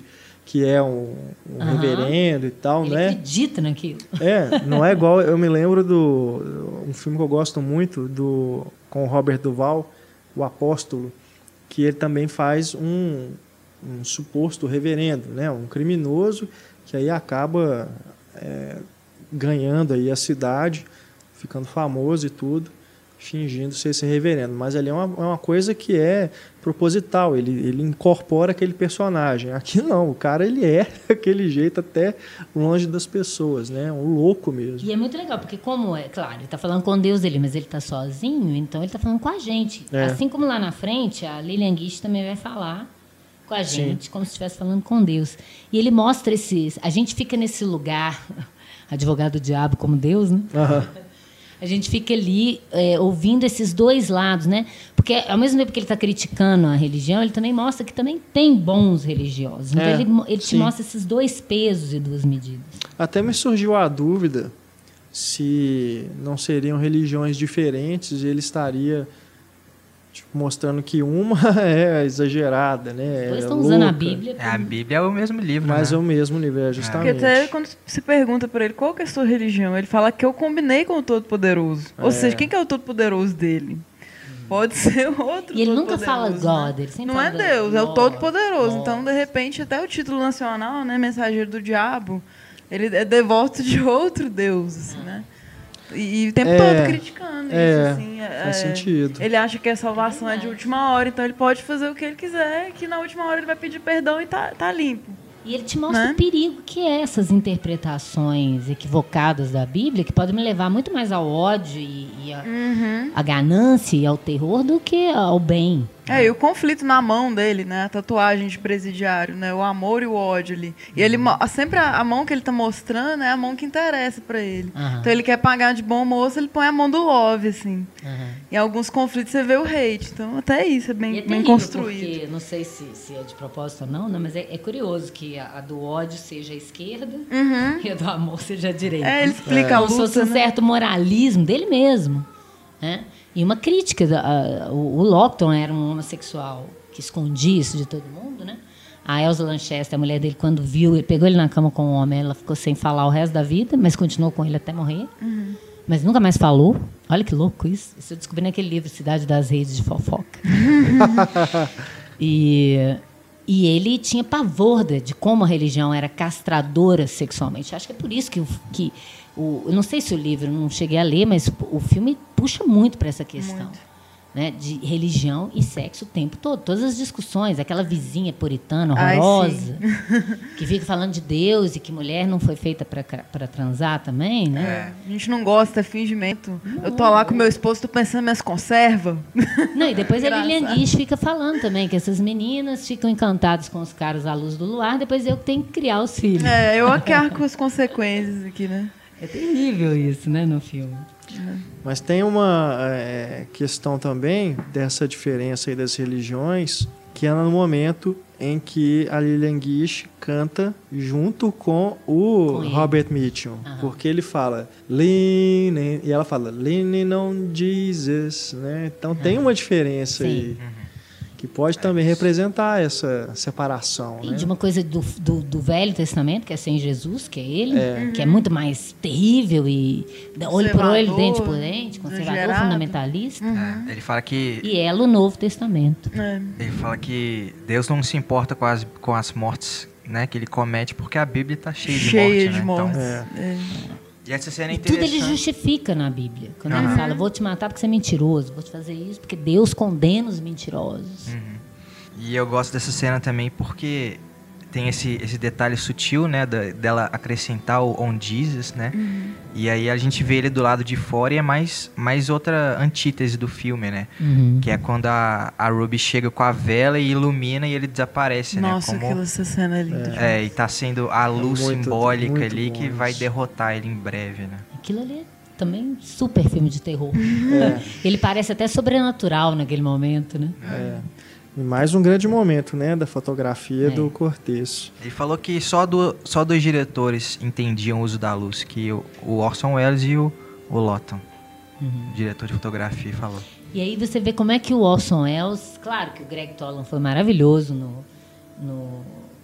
que é um, um Aham. reverendo e tal, Ele né? acredita naquilo. É, não é igual. Eu me lembro do. Um filme que eu gosto muito, do com o Robert Duval, O Apóstolo, que ele também faz um, um suposto reverendo, né? Um criminoso que aí acaba é, ganhando aí a cidade, ficando famoso e tudo. fingindo ser esse reverendo. Mas ali é uma, é uma coisa que é proposital, ele, ele incorpora aquele personagem. Aqui não, o cara ele é daquele jeito até longe das pessoas, né? Um louco mesmo. E é muito legal, porque como é, claro, ele está falando com Deus dele, mas ele está sozinho, então ele está falando com a gente. É. Assim como lá na frente, a Lilian Guiche também vai falar com a gente, como se estivesse falando com Deus. E ele mostra esses... A gente fica nesse lugar, advogado do diabo como Deus, né? Aham. A gente fica ali é, ouvindo esses dois lados, né? Porque ao mesmo tempo que ele está criticando a religião, ele também mostra que também tem bons religiosos. Então É, ele, ele te mostra esses dois pesos e duas medidas. Até me surgiu a dúvida se não seriam religiões diferentes e ele estaria tipo, mostrando que uma é exagerada, né? Os dois é estão usando a Bíblia. É, a Bíblia é o mesmo livro, Mas né? é o mesmo nível, é Porque justamente. até quando se pergunta pra ele qual que é a sua religião, ele fala que eu combinei com o Todo-Poderoso. Ou É. seja, quem que é o Todo-Poderoso dele? Pode ser outro E ele nunca fala né? God, ele sempre Não fala é Deus, é o Todo-Poderoso. Então, de repente, até o título nacional, né, Mensageiro do Diabo, ele é devoto de outro Deus, assim, né? E, e o tempo É, todo criticando é, isso, assim. faz sentido. Ele acha que a salvação é de última hora, então ele pode fazer o que ele quiser, que na última hora ele vai pedir perdão e tá, tá limpo. E ele te mostra Né? o perigo que é essas interpretações equivocadas da Bíblia, que podem me levar muito mais ao ódio e, e a, Uhum. a ganância e ao terror do que ao bem. É, e o conflito na mão dele, né? A tatuagem de presidiário, né? O amor e o ódio ali. E ele sempre a, a mão que ele tá mostrando é a mão que interessa pra ele. Aham. Então ele quer pagar de bom moço, ele põe a mão do love, assim. Aham. Em alguns conflitos você vê o hate. Então até isso é bem, é bem construído. porque não sei se, se é de propósito ou não, né, mas é, é curioso que a, a do ódio seja a esquerda e a do amor seja a direita. Uhum. É, ele explica a Como se luta, fosse um né? certo moralismo dele mesmo. Né? E uma crítica. da- a- o, o Locton era um homossexual que escondia isso de todo mundo, né? A Elsa Lanchester, a mulher dele, quando viu, ele pegou ele na cama com um homem, ela ficou sem falar o resto da vida, mas continuou com ele até morrer. Uhum. Mas nunca mais falou. Olha que louco isso. Isso eu descobri naquele livro Cidade das Redes de Fofoca. E, e ele tinha pavor de, de como a religião era castradora sexualmente. Acho que é por isso que, que o, eu não sei se o livro, não cheguei a ler, mas o filme puxa muito para essa questão. Né, de religião e sexo o tempo todo. Todas as discussões, aquela vizinha puritana Ai, horrorosa, que fica falando de Deus e que mulher não foi feita para transar também, né? A gente não gosta, é fingimento. Eu tô lá com meu esposo, tô pensando minhas conservas. Não, e depois a. Lilian Guiche fica falando também que essas meninas ficam encantadas com os caras à luz do luar, depois eu que tenho que criar os filhos. É, eu arco as consequências aqui, né? É terrível isso, né, no filme. Mas tem uma é, questão também dessa diferença aí das religiões, que é no momento em que a Lilian Guiche canta junto com o Com. Robert Mitchum. Aham. Porque ele fala, leaning, e ela fala, leaning on Jesus, né? Então tem uma diferença Sim. aí. Que pode também representar essa separação, E né? de uma coisa do, do, do Velho Testamento, que é sem Jesus, que é ele, que é muito mais terrível e olho por olho, dente por dente, conservador, exagerado. fundamentalista. É, ele fala que E ela o Novo Testamento. É. ele fala que Deus não se importa com as, com as mortes, né, que ele comete, porque a Bíblia está cheia de Cheia morte, de né? morte. Então, É. e essa cena é E tudo ele justifica na Bíblia. Quando Aham. ele fala, vou te matar porque você é mentiroso, vou te fazer isso porque Deus condena os mentirosos. E eu gosto dessa cena também porque tem esse, esse detalhe sutil, né, da- dela acrescentar o on Jesus, né? E aí a gente vê ele do lado de fora e é mais, mais outra antítese do filme, né? Uhum. Que é quando a, a Ruby chega com a vela e ilumina e ele desaparece, Nossa, né? Como, aquela cena é linda. é, e tá sendo a luz muito- simbólica muito ali bom que vai derrotar ele em breve, né? Aquilo ali é também super filme de terror. É. Ele parece até sobrenatural naquele momento, né? É. E mais um grande momento, né, da fotografia É. do Cortez. Ele falou que só, do, só dois diretores entendiam o uso da luz, que o, o Orson Welles e o, o Lawton, Uhum. diretor de fotografia, falou. E aí você vê como é que o Orson Welles, claro que o Greg Tolan foi maravilhoso no, no,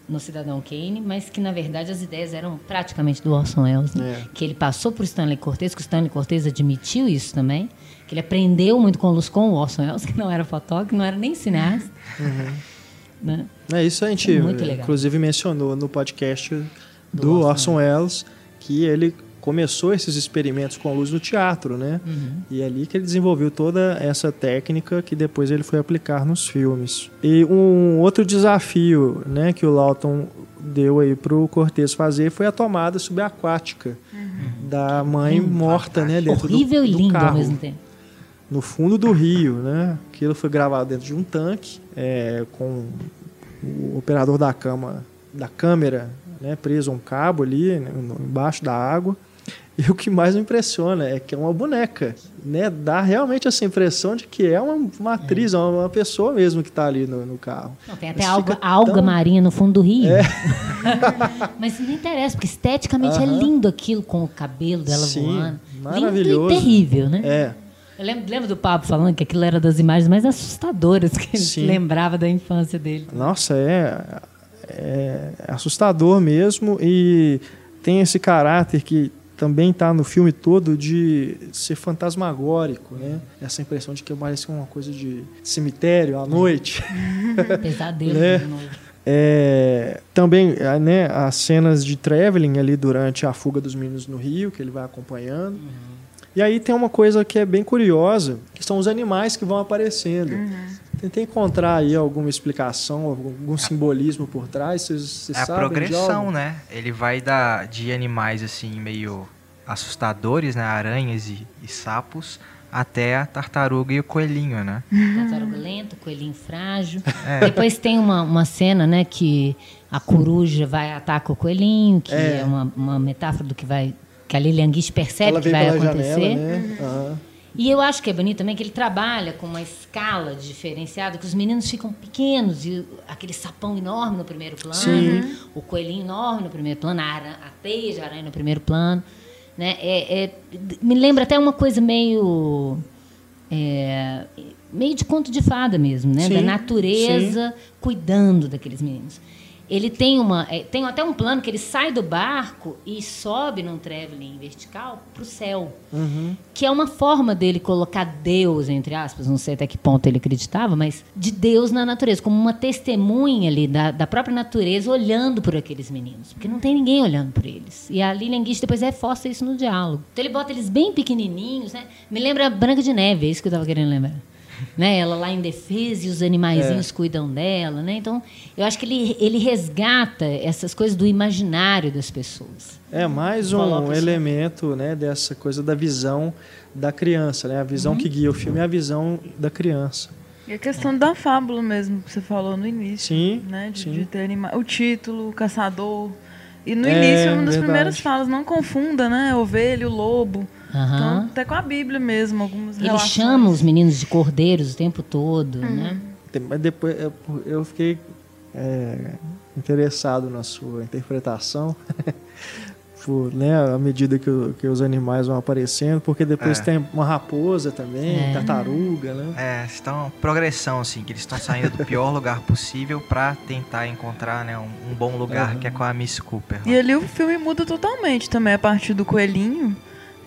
no Cidadão Kane, mas que na verdade as ideias eram praticamente do Orson Welles, né? É. Que ele passou por Stanley Cortez, que o Stanley Cortez admitiu isso também, que ele aprendeu muito com luz com o Orson Welles, que não era fotógrafo, não era nem cineasta. Né? É isso a gente, legal. inclusive, mencionou no podcast do, Do Orson Welles que ele começou esses experimentos com a luz no teatro, né? E é ali que ele desenvolveu toda essa técnica que depois ele foi aplicar nos filmes. E um outro desafio, né, que o Lawton deu aí pro Cortez fazer foi a tomada subaquática da mãe morta, né, dentro do- Horrível e do lindo ao carro mesmo tempo. No fundo do rio, né? Aquilo foi gravado dentro de um tanque, é, com o operador da cama, da câmera, né, preso a um cabo ali né, embaixo da água. E o que mais me impressiona é que é uma boneca, né? Dá realmente essa impressão de que é uma, uma atriz, uma, uma pessoa mesmo que está ali no, no carro. Não, tem até Mas alga, alga tão- marinha no fundo do rio. Mas não interessa, porque esteticamente é Aham. lindo aquilo com o cabelo dela Sim, voando. maravilhoso. Lindo e terrível, né? É, lembro, lembro do Pablo falando que aquilo era das imagens mais assustadoras que ele Sim. lembrava da infância dele. Nossa, é, é assustador mesmo e tem esse caráter que também está no filme todo de ser fantasmagórico, né? Essa impressão de que parece uma coisa de cemitério à noite. Pesadelo Né? de novo. É, também né, as cenas de traveling ali durante a fuga dos meninos no rio, que ele vai acompanhando. E aí tem uma coisa que é bem curiosa, que são os animais que vão aparecendo. Tentei encontrar aí alguma explicação, algum simbolismo por trás. Vocês, vocês É a progressão, né? Ele vai da, de animais assim meio assustadores, né? Aranhas e, e sapos, até a tartaruga e o coelhinho, né? Tartaruga lenta, coelhinho frágil. Depois tem uma, uma cena, né, que a coruja vai atacar o coelhinho, que É. é, uma, uma metáfora do que vai. Que a Lilian Guiche percebe Ela que vai acontecer. janela, né? Aham. E eu acho que é bonito também que ele trabalha com uma escala diferenciada, que os meninos ficam pequenos e aquele sapão enorme no primeiro plano, Sim. o coelhinho enorme no primeiro plano, a, aran- a teia de aranha no primeiro plano. Né? É, é- me lembra até uma coisa meio. é, meio de conto de fada mesmo, né? Sim, da natureza cuidando daqueles meninos. Ele tem uma. é, tem até um plano que ele sai do barco e sobe num traveling vertical para o céu Uhum. que é uma forma dele colocar Deus, entre aspas, não sei até que ponto ele acreditava, mas de Deus na natureza, como uma testemunha ali da, da própria natureza olhando por aqueles meninos, porque não tem ninguém olhando por eles. E a Lilian Guiche depois reforça isso no diálogo. Então ele bota eles bem pequenininhos, né? Me lembra Branca de Neve, é isso que eu estava querendo lembrar. Né? Ela lá em defesa e os animaizinhos cuidam dela, né? Então, eu acho que ele, ele resgata essas coisas do imaginário das pessoas. É mais um elemento né, dessa coisa da visão da criança. Né? A visão Uhum. que guia o filme é a visão da criança. E a questão da fábula mesmo, que você falou no início. Sim, Né? De, sim. de ter anima... O título, o caçador. E no É, início, uma das verdade. primeiras falas, não confunda, né? Ovelha, o lobo. Aham. Então, até com a Bíblia mesmo, algumas Ele relações. chama os meninos de cordeiros o tempo todo, né? Tem- Mas depois eu, eu fiquei é, interessado na sua interpretação. Por, né, à medida que, o- que os animais vão aparecendo, porque depois É. tem uma raposa também, É. tartaruga, né? É, estão progressão assim, que eles estão saindo do pior lugar possível pra tentar encontrar, né, um, um bom lugar que é com a Miss Cooper. E ali o filme muda totalmente também, a partir do coelhinho.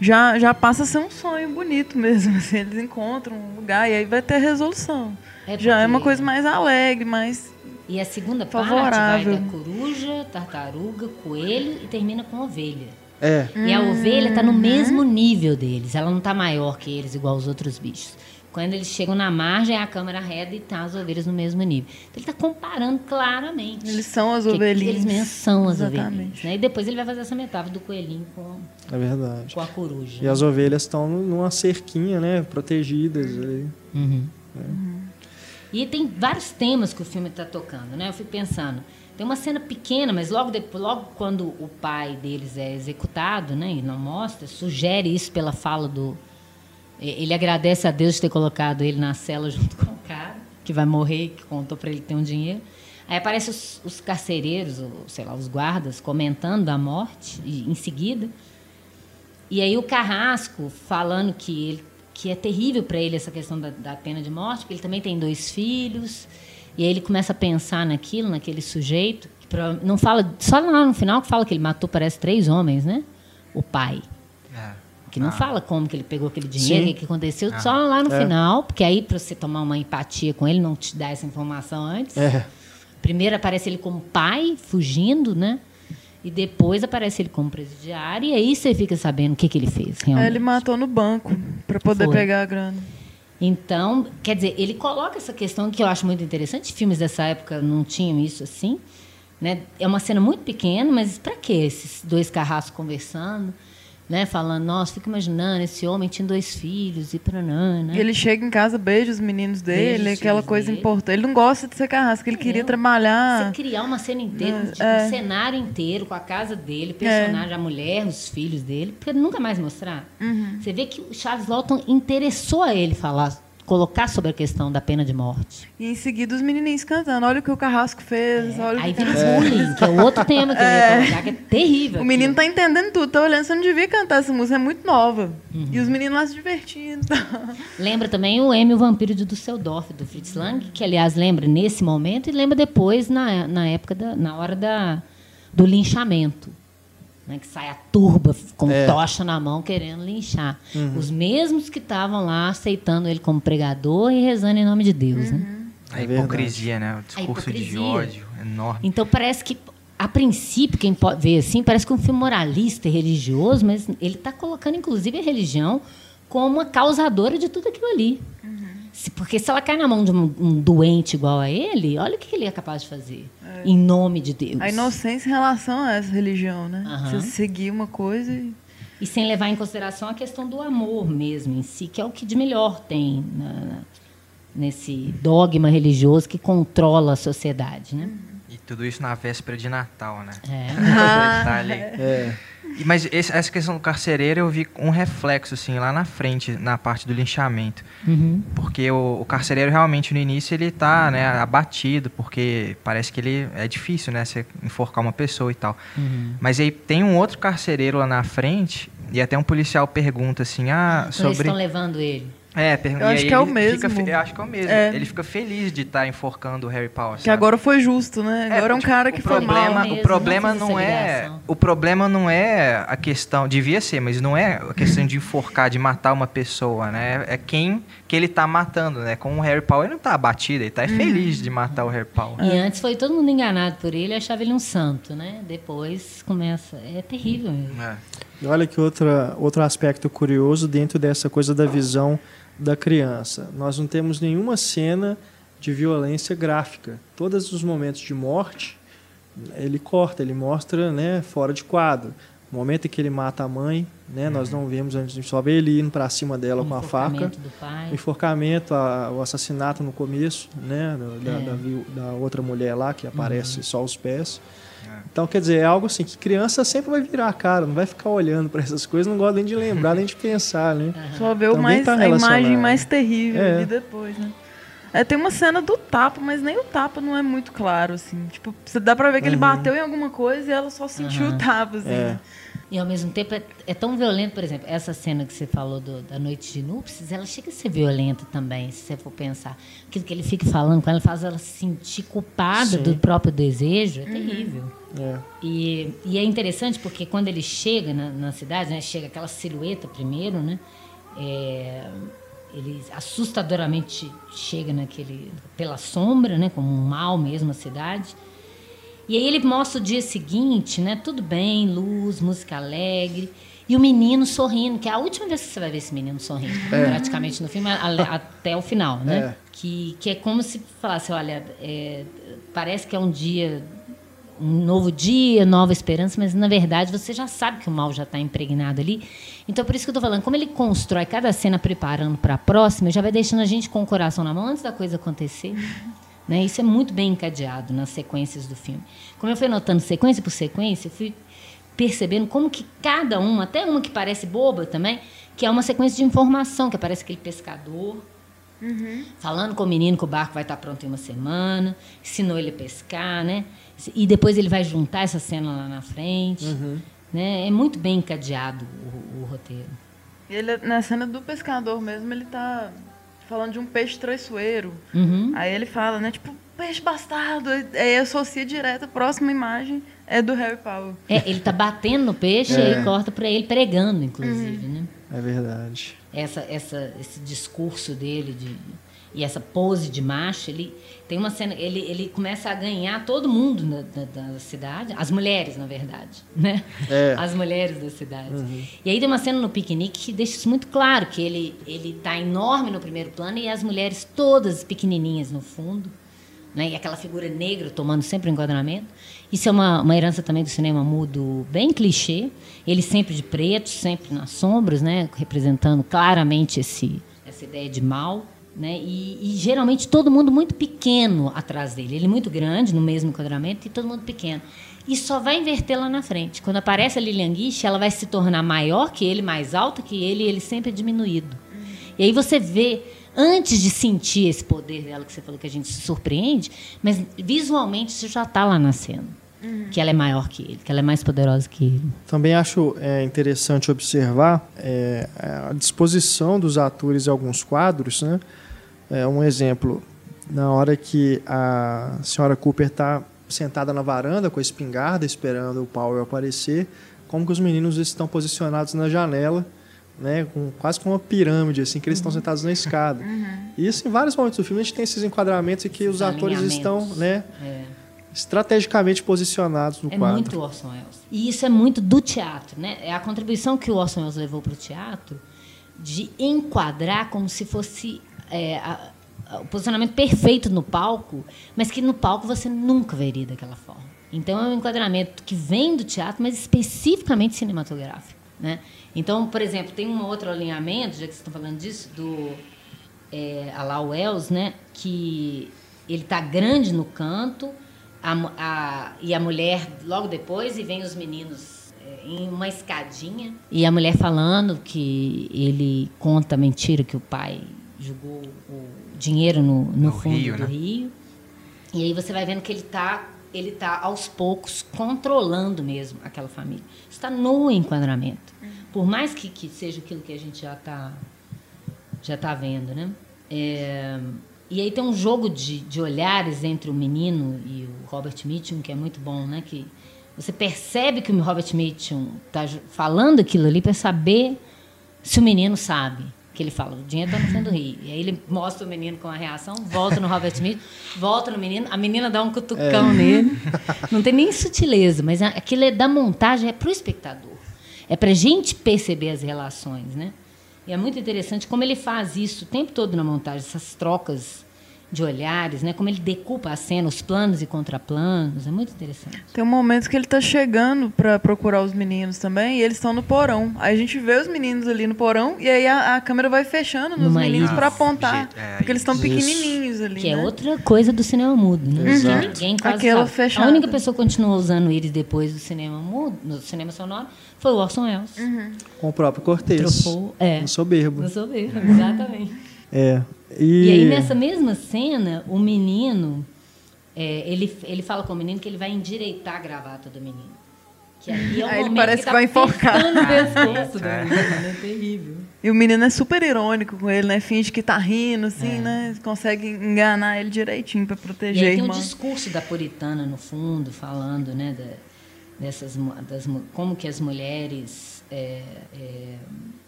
Já, já passa a ser um sonho bonito mesmo. Assim, eles encontram um lugar e aí vai ter resolução. É já é uma porque- coisa mais alegre, mais. E a segunda parte Favorável. vai da coruja, tartaruga, coelho e termina com ovelha. É, E a ovelha está no Uhum. mesmo nível deles. Ela não está maior que eles, igual os outros bichos. Quando eles chegam na margem, a câmera reta e tá as ovelhas no mesmo nível. Então ele está comparando claramente. Eles são as ovelhinhas. Eles mesmos são as Exatamente. ovelhinhas. Né? E depois ele vai fazer essa metáfora do coelhinho com, é verdade. com a coruja. E as ovelhas estão numa cerquinha, né? Protegidas ali. Uhum. E tem vários temas que o filme está tocando, né? Eu fico pensando, tem uma cena pequena, mas logo depois, logo quando o pai deles é executado, né? E não mostra, sugere isso pela fala do. Ele agradece a Deus de ter colocado ele na cela junto com o cara que vai morrer, que contou para ele ter um dinheiro. Aí aparecem os, os carcereiros, ou, sei lá, os guardas, comentando a morte e, em seguida. E aí o Carrasco falando que, ele, que é terrível para ele essa questão da, da pena de morte, porque ele também tem dois filhos. E aí ele começa a pensar naquilo, naquele sujeito. Que não fala só lá no final que fala que ele matou parece três homens, né? O pai. Que não Ah. fala como que ele pegou aquele dinheiro, o que, que aconteceu, só lá no É. final, porque aí para você tomar uma empatia com ele, não te dá essa informação antes. É. Primeiro aparece ele como pai, fugindo, né? E depois aparece ele como presidiário, e aí você fica sabendo o que, que ele fez, realmente. É, ele matou no banco pra poder Foi. pegar a grana. Então, quer dizer, ele coloca essa questão que eu acho muito interessante. Filmes dessa época não tinham isso assim. Né? É uma cena muito pequena, mas para que esses dois carrascos conversando, né? falando, nossa, fico imaginando, esse homem tinha dois filhos e para né? E ele chega em casa, beija os meninos dele, Beija aquela coisa dele. importante. Ele não gosta de ser carrasco, ele queria Não. trabalhar. Você criar uma cena inteira, tipo, É. um cenário inteiro com a casa dele, o personagem, a mulher, os filhos dele, porque nunca mais mostrar. Uhum. Você vê que o Charles Lawton interessou a ele falar, colocar sobre a questão da pena de morte. E em seguida os menininhos cantando. Olha o que o carrasco fez, olha o É, Aí que vira bullying, que é outro tema que eu ia colocar, que é terrível. O menino aquilo. tá entendendo tudo, tá olhando, você não devia cantar essa música, é muito nova. Uhum. E os meninos lá se divertindo. Lembra também o M, o Vampiro de Düsseldorf, do Fritz Lang, que, aliás, lembra nesse momento e lembra depois, na, na época, da, na hora da, do linchamento. Né, que sai a turba com É. tocha na mão querendo linchar. Os mesmos que estavam lá aceitando ele como pregador e rezando em nome de Deus. Né? A É hipocrisia, né? O discurso de hipocrisia. ódio enorme. Então parece que, a princípio, quem pode ver assim, parece que é um filme moralista e religioso, mas ele está colocando, inclusive, a religião como a causadora de tudo aquilo ali. Se- porque se ela cai na mão de um, um doente igual a ele, olha o que ele é capaz de fazer. Em nome de Deus. A inocência em relação a essa religião, né? Aham. Você seguir uma coisa e. E sem levar em consideração a questão do amor mesmo em si, que é o que de melhor tem na- nesse dogma religioso que controla a sociedade. Né? E tudo isso na véspera de Natal, né? É. Ah. É. Mas esse- essa questão do carcereiro eu vi um reflexo, assim, lá na frente, na parte do linchamento. Uhum. Porque o, o carcereiro realmente no início ele tá, né, abatido, porque parece que ele é difícil, né, você enforcar uma pessoa e tal. Uhum. Mas aí tem um outro carcereiro lá na frente e até um policial pergunta assim, ah, Então eles sobre estão levando ele. É, pergunta. Eu acho que é o mesmo. fe- eu acho que é o mesmo. É. Ele fica feliz de estar enforcando o Harry Potter. Que sabe? agora foi justo, né? Agora é, um tipo, cara que foi problema, mal. mesmo, O problema não não é. O problema não é a questão. Devia ser, mas não é a questão de enforcar, de matar uma pessoa, né? É quem que ele tá matando, né? Com o Harry Potter, ele não tá abatido, ele tá Uhum. feliz de matar o Harry Potter. E antes foi todo mundo enganado por ele e achava ele um santo, né? Depois começa. É terrível mesmo. É. E olha que outra, outro aspecto curioso dentro dessa coisa da visão da criança. Nós não temos nenhuma cena de violência gráfica. Todos os momentos de morte, ele corta, ele mostra né, fora de quadro. O momento em que ele mata a mãe, né, nós não vemos, a gente só vê ele indo para cima dela O com a faca. enforcamento do pai. O enforcamento, a- o assassinato no começo, né, da, É. da da outra mulher lá que aparece só os pés. É. Então, quer dizer, é algo assim que criança sempre vai virar a cara, não vai ficar olhando para essas coisas, não gosta nem de lembrar, nem de pensar, né? Só vê o Também mais, tá a imagem mais terrível É. ali depois, né? É, tem uma cena do tapa, mas nem o tapa não é muito claro, assim. Tipo, você dá pra ver que ele bateu em alguma coisa e ela só sentiu Uhum. o tapa, assim. É. E ao mesmo tempo é, é tão violento, por exemplo, essa cena que você falou do- da noite de núpcias, ela chega a ser violenta também, se você for pensar. Aquilo que ele fica falando com ela faz ela se sentir culpada Sim. do próprio desejo, é terrível. É. E, e é interessante porque quando ele chega na, na cidade, né, chega aquela silhueta primeiro, né? é, ele assustadoramente chega naquele pela sombra, né, como um mal mesmo a cidade. E aí ele mostra o dia seguinte, né? Tudo bem, luz, música alegre. E o menino sorrindo, que é a última vez que você vai ver esse menino sorrindo, praticamente no filme, até o final, né? É. Que, que é como se falasse, olha, é, parece que é um dia, um novo dia, nova esperança, mas na verdade você já sabe que o mal já está impregnado ali. Então por isso que eu estou falando, como ele constrói cada cena preparando para a próxima, já vai deixando a gente com o coração na mão antes da coisa acontecer. Né? Isso é muito bem encadeado nas sequências do filme. Como eu fui notando sequência por sequência, eu fui percebendo como que cada uma, até uma que parece boba também, que é uma sequência de informação, que aparece aquele pescador falando com o menino que o barco vai estar pronto em uma semana, ensinou ele a pescar, né? E depois ele vai juntar essa cena lá na frente. Né? É muito bem encadeado o, o roteiro. E ele, na cena do pescador mesmo, ele tá falando de um peixe traiçoeiro. Uhum. Aí ele fala, né? Tipo, peixe bastardo. Aí associa direto, a próxima imagem é do Harry Power. É, ele tá batendo no peixe e aí corta para ele pregando, inclusive, né? É verdade. essa, essa, esse discurso dele de e essa pose de macho, ele tem uma cena, ele, ele começa a ganhar todo mundo na- da, da cidade, as mulheres, na verdade, né? É. As mulheres da cidade. E aí tem uma cena no piquenique que deixa isso muito claro, que ele ele tá enorme no primeiro plano e as mulheres todas pequenininhas no fundo, né? E aquela figura negra tomando sempre o enquadramento. Isso é uma, uma herança também do cinema mudo bem clichê. Ele sempre de preto, sempre nas sombras, né? Representando claramente esse, essa ideia de mal. Né? E, e geralmente todo mundo muito pequeno atrás dele. Ele muito grande no mesmo enquadramento e todo mundo pequeno. E só vai inverter lá na frente. Quando aparece a Lilian Guiche, ela vai se tornar maior que ele, mais alta que ele, e ele sempre é diminuído. E aí você vê, antes de sentir esse poder dela, que você falou que a gente se surpreende, mas visualmente isso já está lá na cena. Que ela é maior que ele, que ela é mais poderosa que ele. Também acho é, interessante observar é, a disposição dos atores em alguns quadros. Né? É, um exemplo, na hora que a senhora Cooper está sentada na varanda com a espingarda esperando o Powell aparecer, como que os meninos estão posicionados na janela, né, com, quase com uma pirâmide, assim, que eles estão sentados na escada. E isso em vários momentos do filme a gente tem esses enquadramentos em que os Esses atores estão né, É. estrategicamente posicionados no É quadro. muito Orson Welles. E isso é muito do teatro, né? É a contribuição que o Orson Welles levou para o teatro de enquadrar como se fosse é, a- a- o posicionamento perfeito no palco, mas que no palco você nunca veria daquela forma. Então é um enquadramento que vem do teatro, mas especificamente cinematográfico, né? Então, por exemplo, tem um outro alinhamento, já que vocês estão falando disso, do é, a lá Wells, né? Que ele tá grande no canto a a- e a mulher logo depois e vem os meninos é, em uma escadinha e a mulher falando que ele conta mentira que o pai jogou o dinheiro no, no, No fundo rio, do né? rio e aí você vai vendo que ele tá ele tá aos poucos controlando mesmo aquela família está no enquadramento por mais que, que seja aquilo que a gente já está já está vendo, né? É, e aí tem um jogo de, de olhares entre o menino e o Robert Mitchum que é muito bom, né? Que você percebe que o Robert Mitchum está falando aquilo ali para saber se o menino sabe. Que ele fala, o dinheiro está no fundo do rio. E aí ele mostra o menino com a reação, volta no Robert Mitchum, volta no menino, a menina dá um cutucão nele. Não tem nem sutileza, mas aquilo é da montagem, é para o espectador. É para a gente perceber as relações, né? E é muito interessante como ele faz isso o tempo todo na montagem, essas trocas de olhares, né? Como ele decupa a cena, os planos e contraplanos, é muito interessante. Tem um momento que ele tá chegando pra procurar os meninos também, e eles estão no porão. Aí a gente vê os meninos ali no porão, e aí a, a câmera vai fechando nos Numa meninos pra apontar. É, porque eles estão pequenininhos ali, Que né? é outra coisa do cinema mudo, né? Exato. Que ninguém quase Aquela sabe. fechada. A única pessoa que continuou usando eles depois do cinema mudo, no cinema sonoro, foi o Orson Welles. Com o próprio Cortez. Truffaut, é. Um soberbo. No soberbo, exatamente. É. E, E aí, nessa mesma cena, o menino, é, ele, ele fala com o menino que ele vai endireitar a gravata do menino. Que ali é o Aí ele parece que, que vai enforcar. apertando o pescoço do menino, é terrível. E o menino é super irônico com ele, né? Finge que tá rindo, assim, É. né? Consegue enganar ele direitinho pra E proteger a aí tem um discurso da puritana no fundo, falando, né, da- dessas, das, como que as mulheres é, é,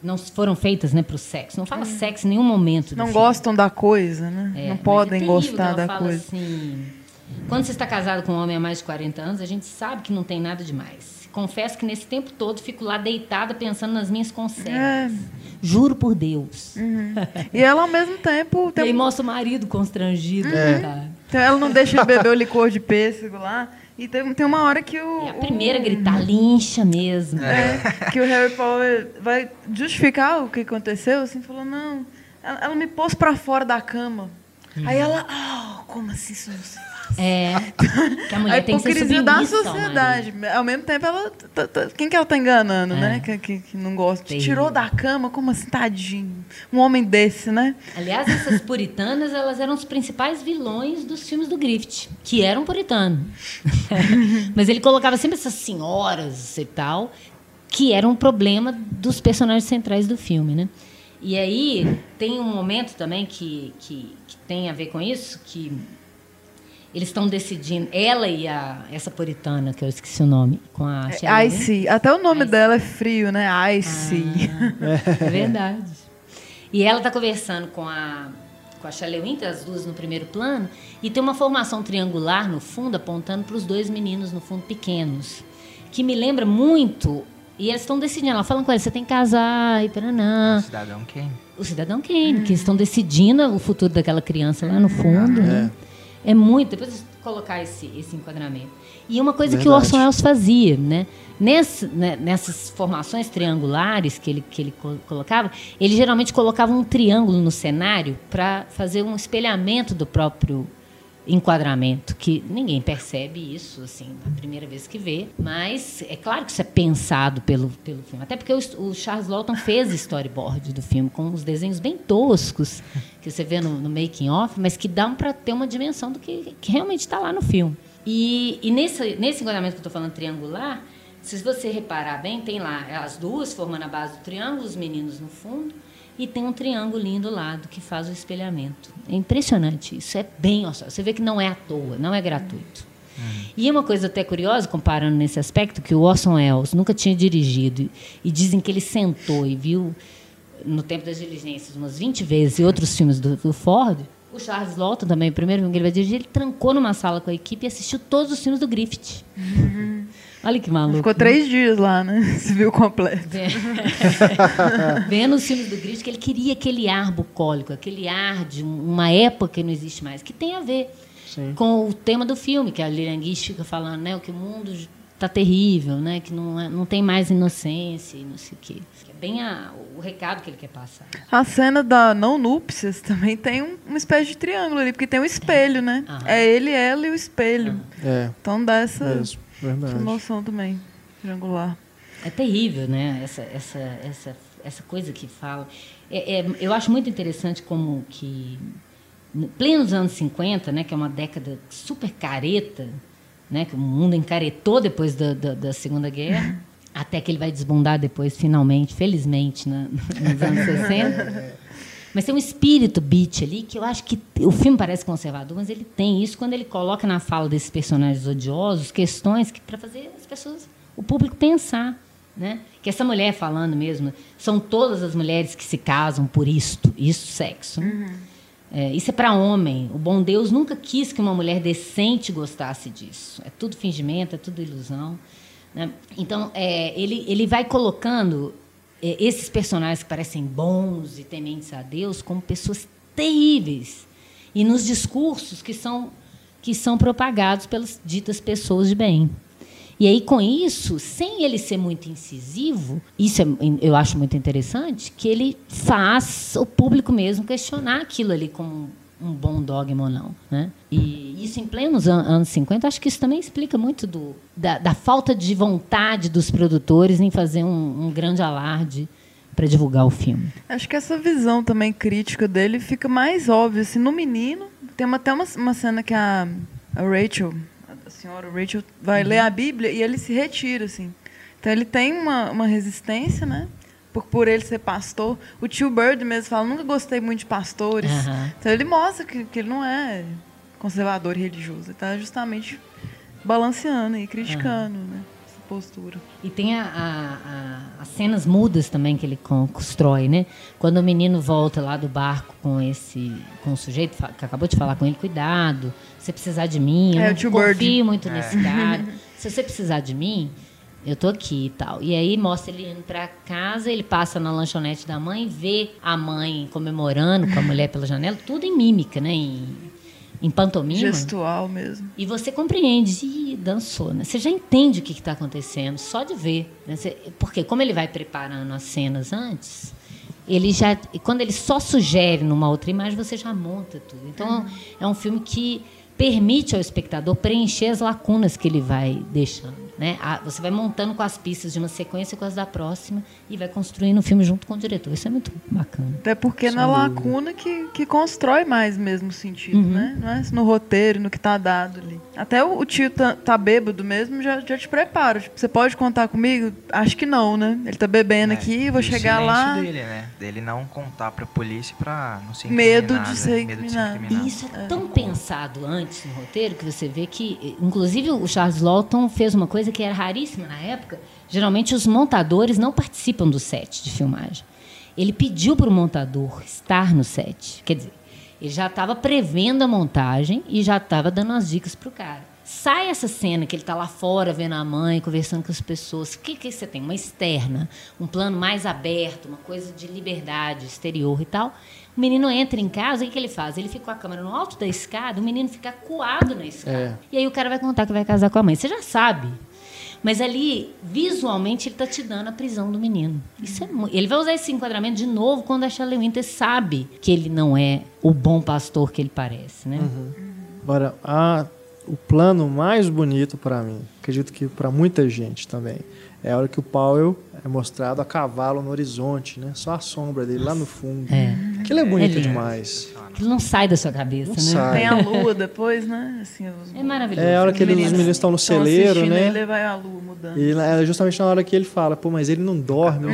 não foram feitas, né, para o sexo. Não fala sexo em nenhum momento. Não gostam da coisa, né? É, não é podem gostar da coisa. Assim, quando você está casado com um homem há mais de 40 anos, a gente sabe que não tem nada demais. Confesso que nesse tempo todo fico lá deitada pensando nas minhas conservas. É. Juro por Deus. E ela, ao mesmo tempo, E aí tem, mostra o marido constrangido. É. tá? tem- ela não deixa ele beber o licor de pêssego lá. E tem, tem uma hora que o. E a primeira a o- gritar, lincha mesmo. É, que o Harry Potter vai justificar o que aconteceu, assim, falou, não, ela, ela me pôs pra fora da cama. Aí ela, ah, como assim isso não se? É. Que a mulher A tem que ser hipocrisia da submissa ao sociedade. Ao mesmo tempo, ela. tá- tá- quem que ela tá enganando, É. né? Que, que, que não gosta. Te. Tirou da cama, como assim, tadinho? Um homem desse, né? Aliás, essas puritanas, elas eram os principais vilões dos filmes do Griffith, que eram puritanos. Mas ele colocava sempre essas senhoras e tal, que eram um problema dos personagens centrais do filme, né? E aí tem um momento também que, que, que tem a ver com isso, que eles estão decidindo, ela e a, essa puritana, que eu esqueci o nome, com a Shelley, né? Icy. Até o nome Icy. dela é frio, né? Icy. É verdade. E ela está conversando com a, com a Shelley Winter, as duas no primeiro plano, e tem uma formação triangular no fundo, apontando para os dois meninos no fundo pequenos, que me lembra muito. E eles estão decidindo, ela falando com ele, você tem que casar, e paranã. Cidadão Kane. O Cidadão Kane, que estão decidindo o futuro daquela criança lá no fundo. né? É muito. Depois colocar esse, esse enquadramento. E uma coisa que o Verdade. Orson Welles fazia, né? Né, nessas formações triangulares que ele, que ele co- colocava, ele geralmente colocava um triângulo no cenário para fazer um espelhamento do próprio enquadramento, que ninguém percebe isso, assim, a primeira vez que vê, mas é claro que isso é pensado pelo, pelo filme, até porque o, o Charles Lawton fez storyboard do filme, com os desenhos bem toscos, que você vê no, no making off, mas que dão para ter uma dimensão do que, que realmente está lá no filme. E, e nesse, nesse enquadramento que eu estou falando triangular, se você reparar bem, tem lá as duas formando a base do triângulo, os meninos no fundo, e tem um triângulo do lado que faz o espelhamento. É impressionante isso, é bem, você vê que não é à toa, não é gratuito. E uma coisa até curiosa, comparando nesse aspecto, que o Orson Welles nunca tinha dirigido, e dizem que ele sentou e viu, no tempo das diligências, umas 20 vezes, e outros filmes do, do Ford, o Charles Lawton também, o primeiro filme que ele vai dirigir, ele trancou numa sala com a equipe e assistiu todos os filmes do Griffith. Olha que maluco. Ficou né? três dias lá, né? Se viu completo. Vendo os filmes do Griffith, que ele queria aquele ar bucólico, aquele ar de um- uma época que não existe mais, que tem a ver Sim. com o tema do filme, que a Lilian Guiche fica falando, né, que o mundo está terrível, né, que não, é- não tem mais inocência e não sei o quê. É bem a- o recado que ele quer passar. A cena da não núpcias também tem um- uma espécie de triângulo ali, porque tem um espelho, né? Aham. É ele, ela e o espelho. É, Então dá essa, mesmo. Essa Verdade. noção também, triangular. É terrível, né? Essa, essa, essa, essa coisa que fala. É, é- eu acho muito interessante como que, no plenos anos 50, né, que é uma década super careta, né, que o mundo encaretou depois da, da, da Segunda Guerra, até que ele vai desbundar depois, finalmente, felizmente, né, nos anos 60. Mas tem um espírito beat ali que eu acho que o filme parece conservador, mas ele tem isso quando ele coloca na fala desses personagens odiosos questões que para fazer as pessoas, o público pensar, né? Que essa mulher falando mesmo, são todas as mulheres que se casam por isto, isso sexo. É, isso é para homem. O bom Deus nunca quis que uma mulher decente gostasse disso. É tudo fingimento, é tudo ilusão. né? Então, é, ele, ele vai colocando esses personagens que parecem bons e tementes a Deus como pessoas terríveis. E nos discursos que são, que são propagados pelas ditas pessoas de bem. E aí, com isso, sem ele ser muito incisivo, isso é- eu acho muito interessante, que ele faz o público mesmo questionar aquilo ali como um bom dogma ou não. Né? E isso em plenos an- anos 50, acho que isso também explica muito do, da, da falta de vontade dos produtores em fazer um, um grande alarde para divulgar o filme. Acho que essa visão também crítica dele fica mais óbvia. Assim, no menino, tem uma, até uma, uma cena que a, a Rachel, a senhora Rachel, vai ler a Bíblia e ele se retira, assim. Então ele tem uma, uma resistência, né? Por, por ele ser pastor. O tio Bird mesmo fala, nunca gostei muito de pastores. Aham. Então ele mostra que, que ele não é conservador e religioso. Ele está justamente balanceando e criticando né, essa postura. E tem a- a- a- as cenas mudas também que ele con- constrói, né? Quando o menino volta lá do barco com esse, com o sujeito que acabou de falar com ele, cuidado, se você precisar de mim, eu É, não confio Bird. muito nesse cara. Se você precisar de mim, eu tô aqui e tal. E aí mostra ele indo pra casa, ele passa na lanchonete da mãe, vê a mãe comemorando com a mulher pela janela, tudo em mímica, né? Em, em pantomima. Gestual mesmo. E você compreende, Ih, dançou, né? Você já entende o que está acontecendo, só de ver. né? Você- porque como ele vai preparando as cenas antes, ele já. e Quando ele só sugere numa outra imagem, você já monta tudo. Então é um filme que permite ao espectador preencher as lacunas que ele vai deixando. Né? Você vai montando com as pistas de uma sequência com as da próxima e vai construindo o filme junto com o diretor. Isso é muito bacana. Até porque na lacuna que, que constrói mais mesmo o sentido, Uhum. né? Não é no roteiro, no que tá dado ali. Até o, o tio tá, tá bêbado mesmo, já, já te prepara. Tipo, você pode contar comigo? Acho que não, né? Ele tá bebendo É, aqui, e vou chegar lá. Dele, né? Dele não contar pra polícia pra não ser Medo incriminado, de ser medo incriminado. incriminado. E isso é tão pensado antes no roteiro que você vê que, inclusive, o Charles Lawton fez uma coisa que era raríssima na época. Geralmente, os montadores não participam do set de filmagem. Ele pediu para o montador estar no set. Quer dizer, Ele já estava prevendo a montagem e já estava dando as dicas pro cara. Sai essa cena que ele está lá fora vendo a mãe, conversando com as pessoas. O que, que você tem? Uma externa, um plano mais aberto, uma coisa de liberdade exterior e tal. O menino entra em casa, o que, que ele faz? Ele fica com a câmera no alto da escada, o menino fica coado na escada. É. E aí o cara vai contar que vai casar com a mãe. Você já sabe. Mas ali, visualmente, ele está te dando a prisão do menino. Isso é ele vai usar esse enquadramento de novo quando a Shelley Winter sabe que ele não é o bom pastor que ele parece, né? Agora, a, o plano mais bonito para mim, acredito que para muita gente também, é a hora que o Powell é mostrado a cavalo no horizonte, né? Só a sombra dele lá no fundo. É. Aquilo é bonito É demais. Aquilo não sai da sua cabeça, Não né? sai. Tem a lua depois, né? Assim, os, É maravilhoso. É a hora que eles- os meninos estão no estão celeiro, né? Ele vai a lua mudando. E é justamente na hora que ele fala, pô, mas ele não dorme.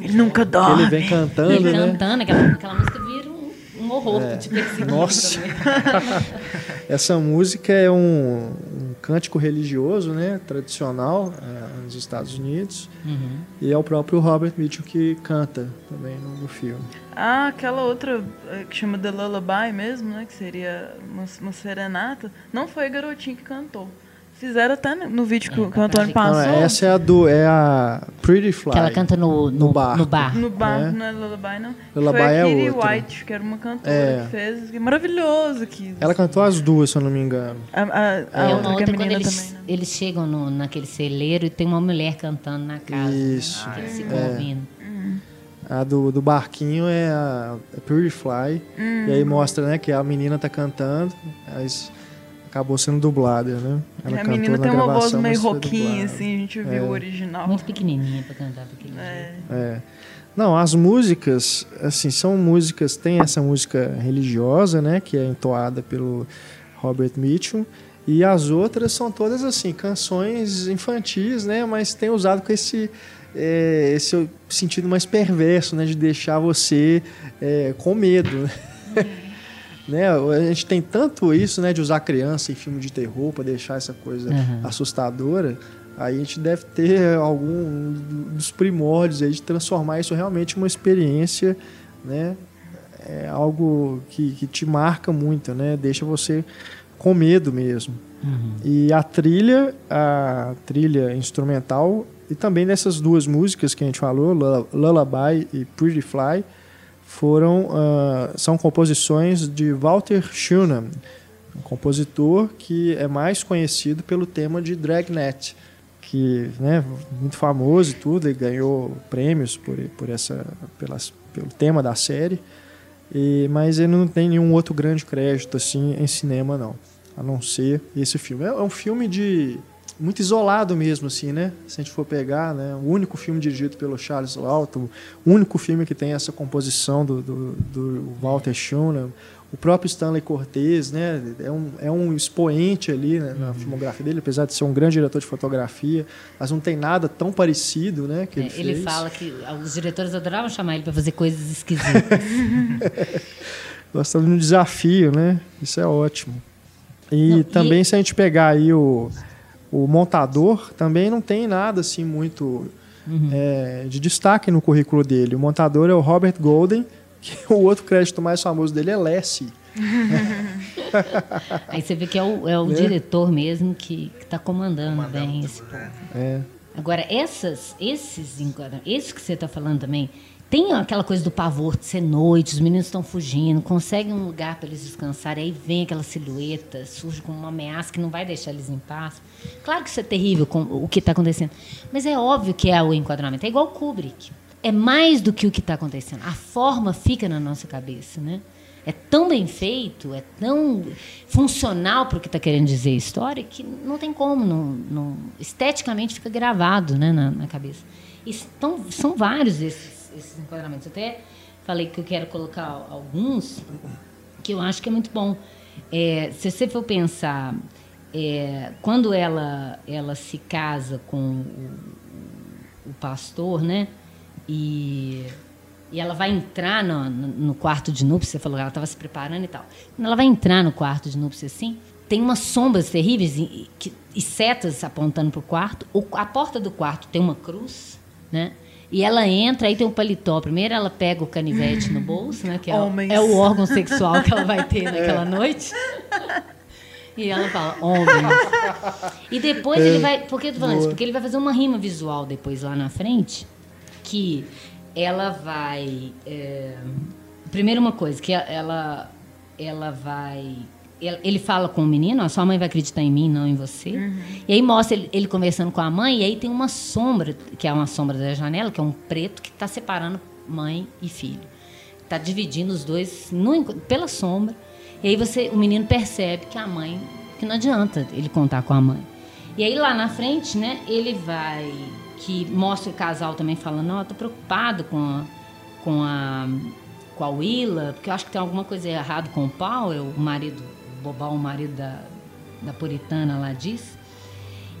Ele nunca dorme. ele vem cantando, Ele né? cantando, aquela, aquela música vira um, um horror É. de perseguindo Nossa. Essa música é um, um cântico religioso, né? Tradicional é, nos Estados Unidos. Uhum. E é o próprio Robert Mitchum que canta também no, no filme. Ah, aquela outra eh, que chama The Lullaby mesmo, né? Que seria uma, uma serenata. Não foi a garotinha que cantou. Fizeram até no, vídeo que, o- que o Antônio Não, Não, passou. essa é a do é a Pretty Fly. Que ela canta no, no, No bar. no bar. No bar, É. não é Lullaby, não. Lullaby foi a é outra. White, que era uma cantora É. que fez. Que é maravilhoso aquilo. Ela cantou as duas, se eu não me engano. A, a, a É outra uma que é outra quando eles, também, né? eles chegam no, naquele celeiro e tem uma mulher cantando na casa. Isso. Né? Que eles É. ficam ouvindo. A do, do barquinho é a, Fly. Hum. E aí mostra, né, que a menina tá cantando, mas acabou sendo dublada, né? Ela a menina na tem uma voz meio roquinha, assim, a gente viu É. o original. Muito pequenininha pra cantar pra aquele jeito. É. É. Não, as músicas, assim, são músicas, tem essa música religiosa, né, que é entoada pelo Robert Mitchum, e as outras são todas assim, canções infantis, né, mas tem usado com esse é, esse sentido mais perverso, né, de deixar você é, com medo, né? A gente tem tanto isso, né, de usar criança em filme de terror para deixar essa coisa Uhum. assustadora. Aí a gente deve ter algum dos primórdios aí de transformar isso realmente em uma experiência, né? É algo que, que te marca muito, né? Deixa você com medo mesmo. Uhum. E a trilha, a trilha instrumental e também dessas duas músicas que a gente falou, Lull- Lullaby e Pretty Fly, foram ah, são composições de Walter Schumann, um compositor que é mais conhecido pelo tema de Dragnet, que né, muito famoso e tudo, e ganhou prêmios por, por essa, pelas, pelo tema da série, e, mas ele não tem nenhum outro grande crédito assim em cinema não, a não ser esse filme. É, é um filme de muito isolado mesmo assim, né? Se a gente for pegar, né, o único filme dirigido pelo Charles Lawton, o único filme que tem essa composição do, do, do Walter Schumann, o próprio Stanley Cortez, né, é um, é um expoente ali né, na filmografia dele, apesar de ser um grande diretor de fotografia, mas não tem nada tão parecido, né, que É, ele, ele fez. fala que os diretores adoravam chamar ele pra fazer coisas esquisitas. Nós estamos num desafio, né? Isso é ótimo. E Não, e- também se a gente pegar aí o, o montador, também não tem nada assim muito Uhum. é, de destaque no currículo dele. O montador é o Robert Golden, que o outro crédito mais famoso dele é Lassie. Aí você vê que é o, é o Né? diretor mesmo que está comandando bem esse povo. É. Agora, essas, esses enquadramentos, esse que você está falando também, tem aquela coisa do pavor de ser noite, os meninos estão fugindo, conseguem um lugar para eles descansarem, aí vem aquela silhueta, surge como uma ameaça que não vai deixar eles em paz. Claro que isso é terrível com o que está acontecendo, mas é óbvio que é o enquadramento. É igual Kubrick. É mais do que o que está acontecendo. A forma fica na nossa cabeça, né? É tão bem feito, é tão funcional para o que está querendo dizer a história que não tem como, não, não- esteticamente fica gravado né, na, na cabeça. Estão, são vários esses, esses enquadramentos. Até falei que eu quero colocar alguns que eu acho que é muito bom. É, se você for pensar, é, quando ela, ela se casa com o, o pastor, né? E, e ela vai entrar no, no, quarto de núpcias, você falou que ela estava se preparando e tal. Quando ela vai entrar no quarto de núpcias assim, tem umas sombras terríveis e, e setas apontando para o quarto. A porta do quarto tem uma cruz, né? E ela entra, aí tem o paletó. Primeiro ela pega o canivete no bolso, né? Que é, o- é o órgão sexual que ela vai ter naquela noite. E ela fala, homens. E depois ele vai. Por que eu tô falando isso? Porque ele vai fazer uma rima visual depois lá na frente. Que ela vai. é, primeiro uma coisa, que ela, ela vai. ele- fala com o menino, a sua mãe vai acreditar em mim, não em você. E aí mostra ele, ele conversando com a mãe, e aí tem uma sombra, que é uma sombra da janela, que é um preto que está separando mãe e filho. Está dividindo os dois no pela sombra. E aí você, o menino percebe que a mãe, que não adianta ele contar com a mãe. E aí lá na frente, né, ele vai que mostra o casal também falando, eu tô preocupado com a, com a com a Willa, porque eu acho que tem alguma coisa errada com o Powell, o marido, o bobão, o marido da, da puritana lá diz.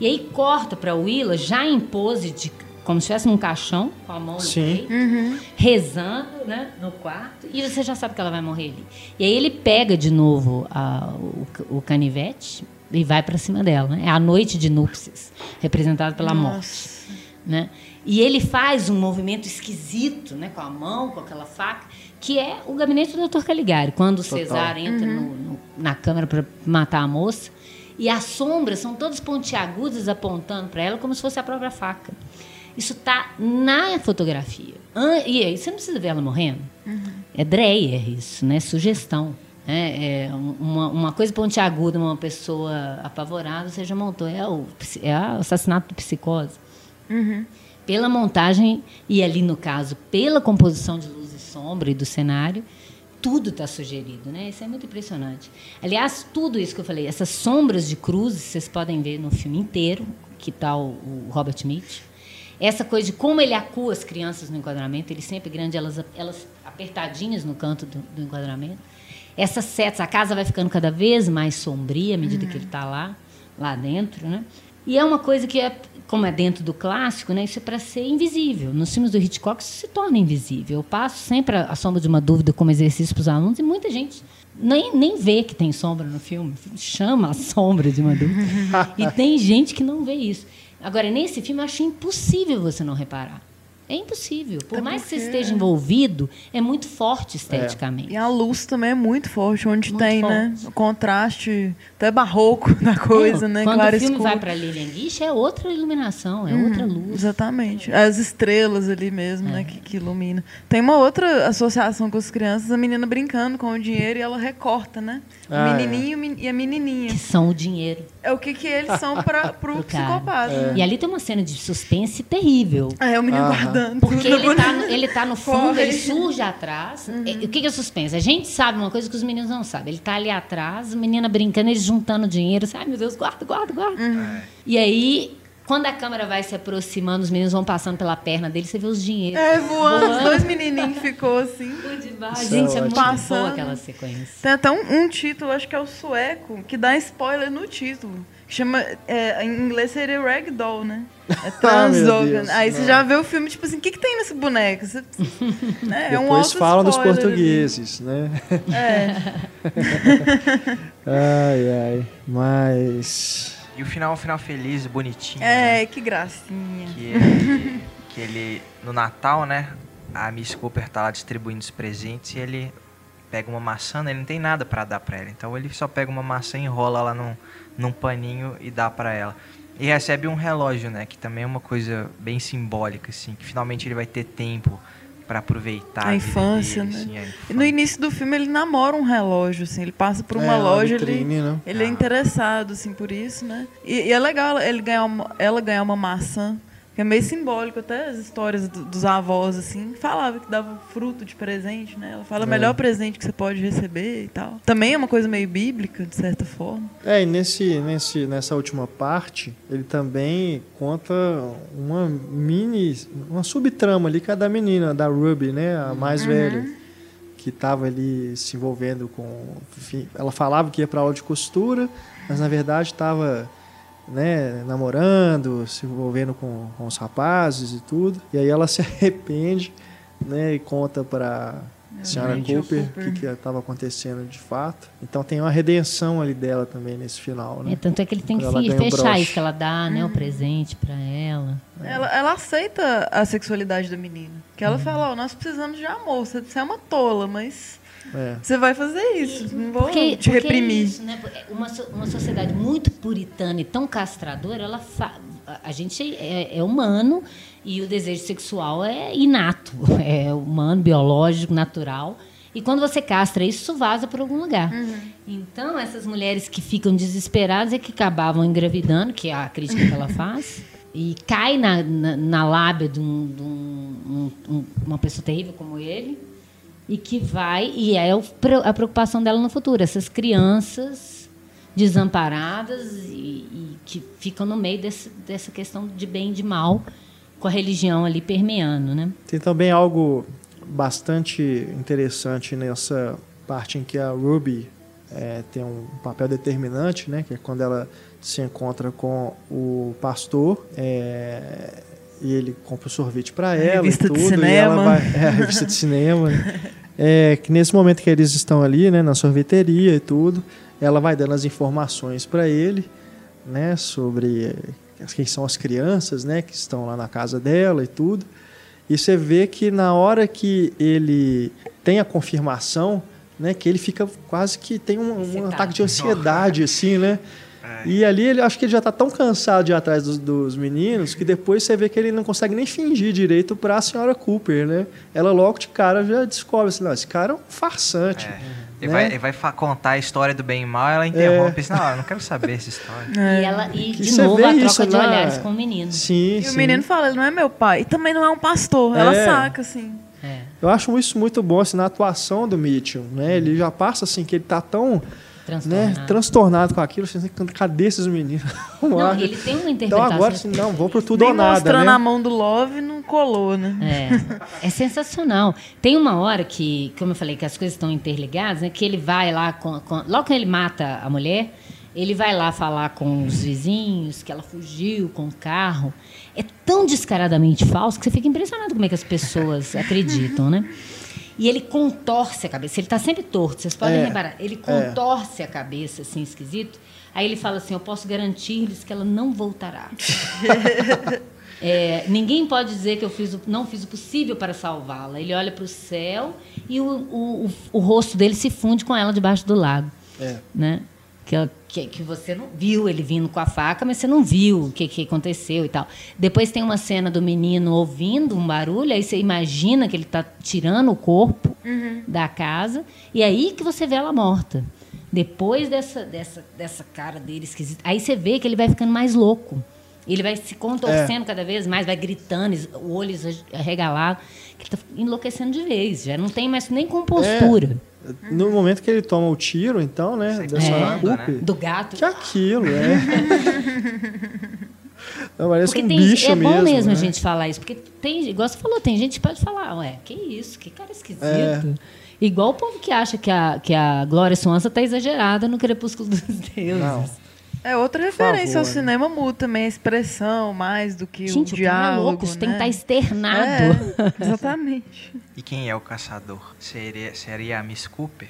E aí corta para Willa já em pose de como se estivesse num caixão, com a mão no Sim. peito, rezando, né, no quarto, e você já sabe que ela vai morrer ali. E aí ele pega de novo a- o, o canivete e vai para cima dela, né? É a noite de núpcias, representada pela morte, né? E ele faz um movimento esquisito, né, com a mão, com aquela faca, que é o gabinete do Dr. Caligari, quando o Cesar entra no- no- na câmara para matar a moça, e as sombras são todas pontiagudas apontando para ela como se fosse a própria faca. Isso tá na fotografia. E aí, você não precisa ver ela morrendo. É Dreyer isso, né? Sugestão. É, é um- uma, uma coisa pontiaguda, uma pessoa apavorada, você já montou. É o, é o assassinato do psicose. Pela montagem, e ali no caso, pela composição de luz e sombra e do cenário, tudo está sugerido, né? Isso é muito impressionante. Aliás, tudo isso que eu falei, essas sombras de cruzes, vocês podem ver no filme inteiro, que está o, o Robert Mitch. Essa coisa de como ele acua as crianças no enquadramento, ele sempre grande, elas, elas apertadinhas no canto do, do enquadramento. Essas setas, a casa vai ficando cada vez mais sombria à medida que ele está lá, lá dentro, né? E é uma coisa que é, como é dentro do clássico, né? Isso é para ser invisível. Nos filmes do Hitchcock isso se torna invisível. Eu passo sempre a, a sombra de uma dúvida como exercício para os alunos e muita gente nem, nem vê que tem sombra no filme. Chama a sombra de uma dúvida. e tem gente que não vê isso. Agora, nesse filme, eu acho impossível você não reparar. É impossível. Por É mais que você porque- esteja envolvido, é muito forte esteticamente. E a luz também é muito forte, onde Muito tem, né? forte. O contraste até barroco da coisa, É, né? Quando Claro o filme escuro. vai para Lilian Guiche, é outra iluminação, é outra luz. Exatamente. As estrelas ali mesmo, É. né? Que, que ilumina. Tem uma outra associação com as crianças, a menina brincando com o dinheiro e ela recorta, né? O Ah, é. menininho men- e a menininha. Que são o dinheiro. É o que, que eles são para cara. psicopata. né? E ali tem uma cena de suspense terrível. Ah, é o menino Aham. guardando. Porque ele tá, no, ele tá no fundo, Corre. ele surge atrás. E- O que, que é suspense? A gente sabe uma coisa que os meninos não sabem. Ele tá ali atrás, a menina brincando, eles juntando dinheiro. Sabe, meu Deus, guarda, guarda, guarda. E aí, quando a câmera vai se aproximando, os meninos vão passando pela perna dele, você vê os dinheiros. É, voando. Os Voando. dois menininhos ficou assim. Isso é Gente, é muito ótimo. boa Passando. aquela sequência. Tem até um, um título, acho que é o sueco, que dá spoiler no título. Chama. é, em inglês seria Ragdoll, né? É Ah, Transdogan. Deus, Aí você já vê o filme, tipo assim, o que, que tem nesse boneco? Você, né, é um Depois falam dos ali. portugueses, né? É. Ai, ai. Mas. E o final é um final feliz, bonitinho. É, né? que gracinha. Que ele, que ele, no Natal, né? A Miss Cooper tá lá distribuindo os presentes e ele pega uma maçã, né, ele não tem nada pra dar pra ela. Então ele só pega uma maçã, enrola lá num, num paninho e dá pra ela. E recebe um relógio, né? Que também é uma coisa bem simbólica, assim. Que finalmente ele vai ter tempo pra aproveitar A infância, dele, né? assim, a E infância. no início do filme ele namora um relógio, assim, ele passa por uma É, loja, vitrine, ele, né? ele é Ah. interessado, assim, por isso, né? E, e é legal ele ganhar uma, ela ganhar uma maçã, é meio simbólico, até as histórias do- dos avós, assim, falava que dava fruto de presente, né? Ela fala, o É. melhor presente que você pode receber e tal. Também é uma coisa meio bíblica, de certa forma. É, e nesse, nesse, nessa última parte, ele também conta uma mini, uma subtrama ali que é menina, da Ruby, né, a mais velha, que estava ali se envolvendo com, enfim, ela falava que ia para aula de costura, mas na verdade estava, né, namorando, se envolvendo com, com os rapazes e tudo. E aí ela se arrepende, né, e conta para senhora Tia Cooper, o que estava acontecendo de fato. Então tem uma redenção ali dela também nesse final, né? É, tanto é que ele tem que Quando o fechar isso, que ela dá né, o presente pra ela. Ela, ela aceita a sexualidade da menina. Que ela fala, ó, nós precisamos de amor. Você é uma tola, mas É. você vai fazer isso. Não vou Porque, te porque reprimir. É isso, né? uma, uma sociedade muito puritana e tão castradora, ela fa- a- gente é, é humano e o desejo sexual é inato, é humano, biológico, natural. E quando você castra isso, isso vaza para algum lugar. Então, essas mulheres que ficam desesperadas é que acabavam engravidando, que é a crítica que ela faz, e cai na, na, na lábia de, um- de um- um- uma pessoa terrível como ele, e que vai e é a preocupação dela no futuro essas crianças desamparadas e, e que ficam no meio desse, dessa questão de bem e de mal com a religião ali permeando né Tem também algo bastante interessante nessa parte em que a Ruby é, tem um papel determinante, né? Que é quando ela se encontra com o pastor é, e ele compra o sorvete para ela revista e de tudo. E ela cinema. vai, é, a revista de cinema. É, que nesse momento que eles estão ali, né, na sorveteria e tudo, ela vai dando as informações para ele, né, sobre eh, quem são as crianças, né, que estão lá na casa dela e tudo. E você vê que na hora que ele tem a confirmação, né, que ele fica quase que tem um, um ataque de ansiedade, assim, né? E ali ele acho que ele já está tão cansado de ir atrás dos, dos meninos que depois você vê que ele não consegue nem fingir direito para a senhora Cooper, né? Ela logo de cara já descobre assim, não, esse cara é um farsante. É. Ele, né? vai, ele vai contar a história do bem e mal, ela interrompe e diz, não, eu não quero saber essa história. e ela e Que de você novo vê a isso troca de na- olhares com o menino Sim, E sim. o menino fala, ele não é meu pai. E também não é um pastor. Ela É. saca, assim. é. Eu acho isso muito bom assim, na atuação do Mitchell, né? Ele já passa assim que ele tá tão né, transtornado transtornado com aquilo, assim, cadê esses meninos? Não, ele tem uma Então interpretação agora assim, não, vou pro tudo Nem ou nada, mostrando né? a mão do Love, não colou, né? É, é sensacional. Tem uma hora que, como eu falei, que as coisas estão interligadas, né? Que ele vai lá, com, com- logo que ele mata a mulher, ele vai lá falar com os vizinhos que ela fugiu com o carro. É tão descaradamente falso que você fica impressionado como é que as pessoas acreditam, né? E ele contorce a cabeça. Ele está sempre torto, vocês podem É, reparar. Ele contorce a cabeça, assim, esquisito. Aí ele fala assim: Eu posso garantir-lhes que ela não voltará. É, ninguém pode dizer que eu fiz o- não fiz o possível para salvá-la. Ele olha para o céu e o, o, o, o rosto dele se funde com ela debaixo do lago. É. Né? Que, que, que você não viu ele vindo com a faca, mas você não viu o que, que aconteceu e tal. Depois tem uma cena do menino ouvindo um barulho, aí você imagina que ele está tirando o corpo da casa, e aí que você vê ela morta. Depois dessa, dessa, dessa cara dele esquisita, aí você vê que ele vai ficando mais louco. Ele vai se contorcendo cada vez mais, vai gritando, o olho arregalado, que ele está enlouquecendo de vez, já não tem mais nem compostura. No momento que ele toma o tiro, então, né, senhora correndo, né? Do gato. que aquilo, é. Não, parece Porque um tem, bicho é bom mesmo, mesmo, né? a gente falar isso, porque tem, igual você falou, tem gente que pode falar, ué, que isso, que cara esquisito. É. Igual o povo que acha que a, que a Glória Swanson tá exagerada no Crepúsculo dos Deuses. Não. É outra referência ao né? cinema muda também, a expressão mais do que Gente, o o cara é diálogo, louco, isso tem que né? estar externado. É, exatamente. E quem é o caçador? Seria, seria a Miss Cooper?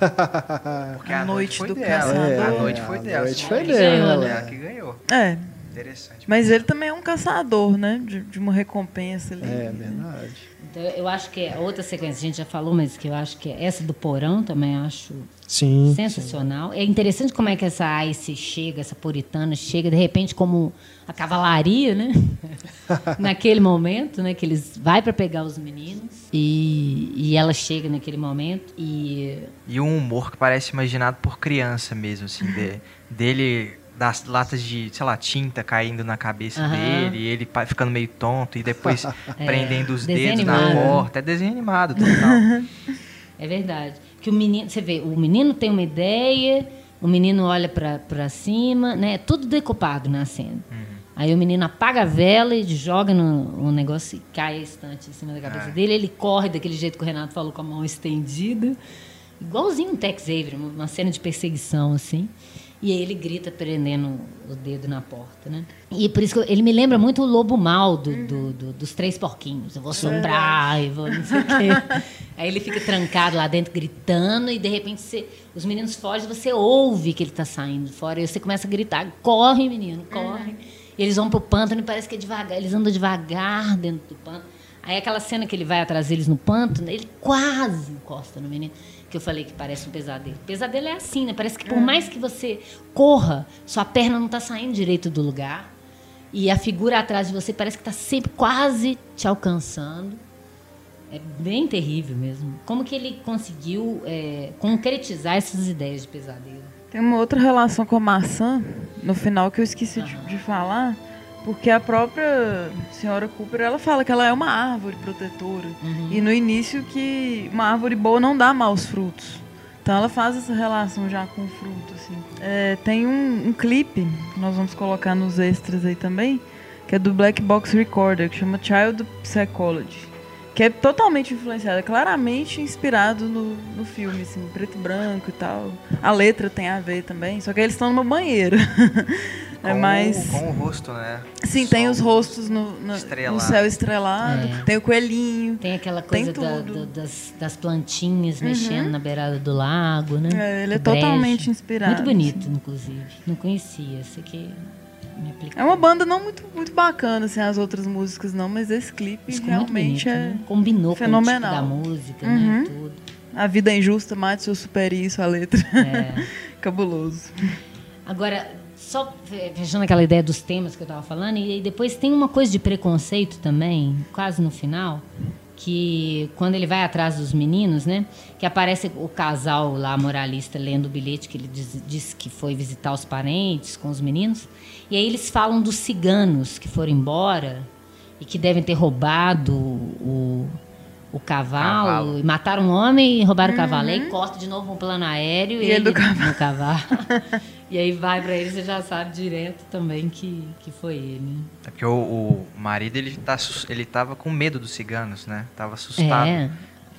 Porque A a, noite foi do dela. caçador. A noite É, foi a dela. noite Sim, foi ela dela. Ela que ganhou. É, Interessante. mas ele também é um caçador, né? De, de uma recompensa ali. É verdade. Então, eu acho que a outra sequência, a gente já falou, mas que eu acho que é essa do porão também acho Sim. sensacional. É interessante como é que essa Ice chega, essa puritana chega, de repente, como a cavalaria, né? naquele momento, né? Que eles vai para pegar os meninos e, e ela chega naquele momento e E um humor que parece imaginado por criança mesmo, assim, de- dele das latas de, sei lá, tinta caindo na cabeça Aham. dele, ele ficando meio tonto e depois prendendo os desenho dedos na animado. porta. É desenho animado, total. É verdade. Que o menino, você vê, o menino tem uma ideia, o menino olha para cima, né? É tudo decupado na cena. Aí o menino apaga a vela e joga no, no negócio e cai a estante em cima da cabeça Ah. dele. Ele corre daquele jeito que o Renato falou, com a mão estendida. Igualzinho um Tex Avery, uma cena de perseguição, assim. E aí ele grita prendendo o dedo na porta, né? E por isso que eu- ele me lembra muito o lobo mal do, do- do- dos três porquinhos. Eu vou soprar e vou não sei o quê. Aí ele fica trancado lá dentro gritando e de repente você- os meninos fogem, você ouve que ele está saindo fora. E você começa a gritar, corre menino, corre. E eles vão pro pântano e parece que é devagar. Eles andam devagar dentro do pântano. Aí aquela cena que ele vai atrás deles no pântano, ele quase encosta no menino. Que eu falei que parece um pesadelo. Pesadelo é assim, né? Parece que por mais que você corra, sua perna não está saindo direito do lugar. E a figura atrás de você parece que está sempre quase te alcançando. É bem terrível mesmo. Como que ele conseguiu é, concretizar essas ideias de pesadelo? Tem uma outra relação com a maçã, no final, que eu esqueci de, de falar, porque a própria senhora Cooper, ela fala que ela é uma árvore protetora. E no início que uma árvore boa não dá maus frutos. Então ela faz essa relação já com o fruto, assim. É, tem um, um clipe, que nós vamos colocar nos extras aí também, que é do Black Box Recorder, que chama Child Psychology. Que é totalmente influenciado, é claramente inspirado no, no filme, assim, preto e branco e tal. A letra tem a ver também, só que eles estão numa banheira. é Com o- mais. Com o rosto, né? Sim, tem os rostos no, no- no céu estrelado, É. tem o coelhinho. Tem aquela Tem coisa da- tudo. da- das, das plantinhas mexendo na beirada do lago, né? É, ele é brejo. totalmente inspirado. Muito bonito, inclusive. Não conhecia. Esse aqui me aplicou. É uma banda não muito, muito bacana, assim, as outras músicas não, mas esse clipe Isso realmente bonito, é. né? Combinou fenomenal. com o tipo da música, Uhum. né? Tudo. A vida é injusta, mate seu super isso, a letra. É. Cabuloso. Agora, só fe- fechando aquela ideia dos temas que eu estava falando, e depois tem uma coisa de preconceito também, quase no final, que quando ele vai atrás dos meninos, né, que aparece o casal lá moralista lendo o bilhete que ele diz, diz que foi visitar os parentes com os meninos, e aí eles falam dos ciganos que foram embora e que devem ter roubado o, o cavalo, Cavalo. e mataram um homem e roubaram o cavalo. Aí corta de novo um plano aéreo E e ele do ele no cavalo. e aí vai pra ele, você já sabe direto também que, que foi ele. É porque o, o marido, ele, tá, ele tava com medo dos ciganos, né? Tava assustado. É.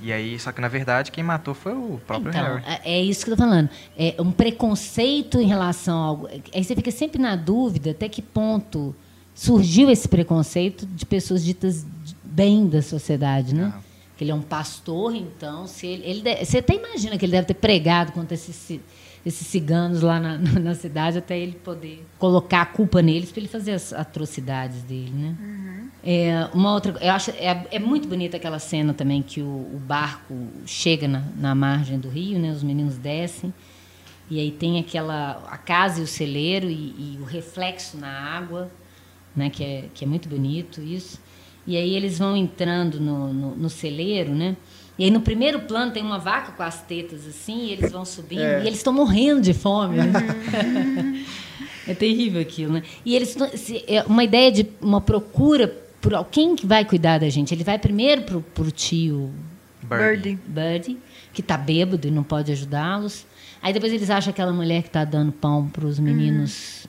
E aí, só que na verdade, quem matou foi o próprio Então, Harry. é é isso que eu tô falando. É um preconceito em relação ao. Aí você fica sempre na dúvida até que ponto surgiu esse preconceito de pessoas ditas bem da sociedade, né? Ah. Que ele é um pastor, então, se ele, ele você até imagina que ele deve ter pregado contra esses, esses ciganos lá na, na cidade até ele poder colocar a culpa neles para ele fazer as atrocidades dele, né? É, uma outra, eu acho é, é muito bonita aquela cena também que o, o barco chega na, na margem do rio, né? Os meninos descem e aí tem aquela a casa e o celeiro e, e o reflexo na água, né? Que é que é muito bonito isso. E aí eles vão entrando no, no, no celeiro, né? E aí no primeiro plano tem uma vaca com as tetas assim, e eles vão subindo É. e eles estão morrendo de fome. né? É terrível aquilo, né? E eles é uma ideia de uma procura por alguém que vai cuidar da gente. Ele vai primeiro pro, pro tio Birdie. Birdie, que tá bêbado e não pode ajudá-los. Aí depois eles acham aquela mulher que tá dando pão para os meninos.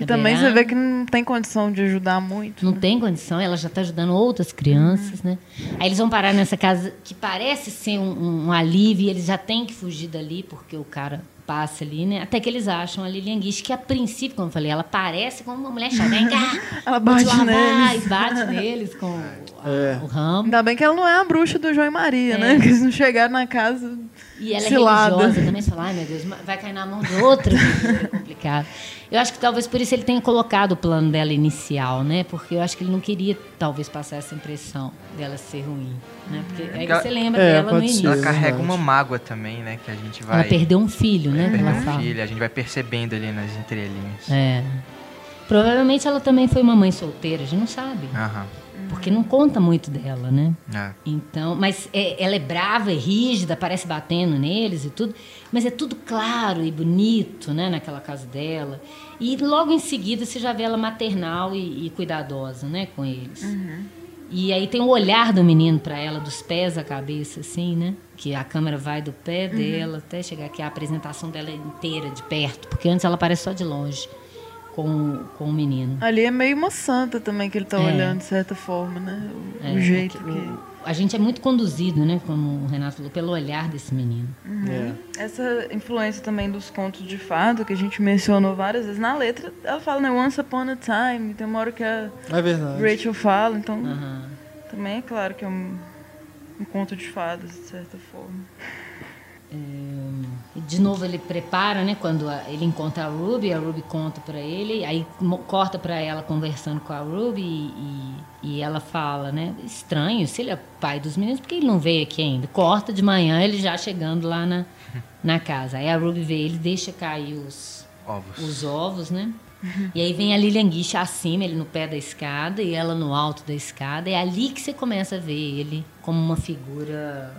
Que também você beirada. vê que não tem condição de ajudar muito. Não né? tem condição, ela já está ajudando outras crianças, né? Aí eles vão parar nessa casa que parece ser um, um- um alívio e eles já têm que fugir dali porque o cara passa ali, né? Até que eles acham a Lilian Guiche, que a princípio, como eu falei, ela parece como uma mulher chata. Ela bate neles. E bate neles com a- É. o ramo. Ainda bem que ela não é a bruxa do João e Maria, É. né? Porque eles não chegaram na casa. E ela é cilada. religiosa também. Você fala, ai meu Deus, vai cair na mão de outra. é complicado. Eu acho que talvez por isso ele tenha colocado o plano dela inicial, né? Porque eu acho que ele não queria, talvez, passar essa impressão dela ser ruim. Né? Porque aí ela- você lembra É, dela no início. Ela carrega verdade. uma mágoa também, né? Que a gente vai. Ela perdeu um filho, né? perdeu um fala. filho, a gente vai percebendo ali nas entrelinhas. É. Provavelmente ela também foi uma mãe solteira, a gente não sabe. Aham. Porque não conta muito dela, né? É. Então, mas é- ela é brava, é rígida, parece batendo neles e tudo, mas é tudo claro e bonito, né, naquela casa dela. E logo em seguida você já vê ela maternal e, e cuidadosa, né, com eles. E aí tem o olhar do menino para ela, dos pés à cabeça, assim, né? Que a câmera vai do pé dela até chegar aqui a apresentação dela inteira, de perto, porque antes ela aparece só de longe com, com o menino. Ali é meio uma santa também que ele tá É. olhando, de certa forma, né? O, o É, jeito o- que. A gente é muito conduzido, né, como o Renato falou, pelo olhar desse menino. É. Essa influência também dos contos de fado, que a gente mencionou várias vezes na letra, ela fala, né, Once Upon a Time, tem uma hora que a É. Rachel fala, então Aham. também é claro que é um, um conto de fadas, de certa forma. E de novo ele prepara, né? Quando ele encontra a Ruby, a Ruby conta pra ele, aí corta pra ela conversando com a Ruby e, e ela fala, né? Estranho, se ele é pai dos meninos, por que ele não veio aqui ainda? Corta de manhã, ele já chegando lá na, na casa. Aí a Ruby vê ele, deixa cair os, Ovos. os ovos, né? E aí vem a Lilian Guiche acima, ele no pé da escada e ela no alto da escada. É ali que você começa a ver ele como uma figura.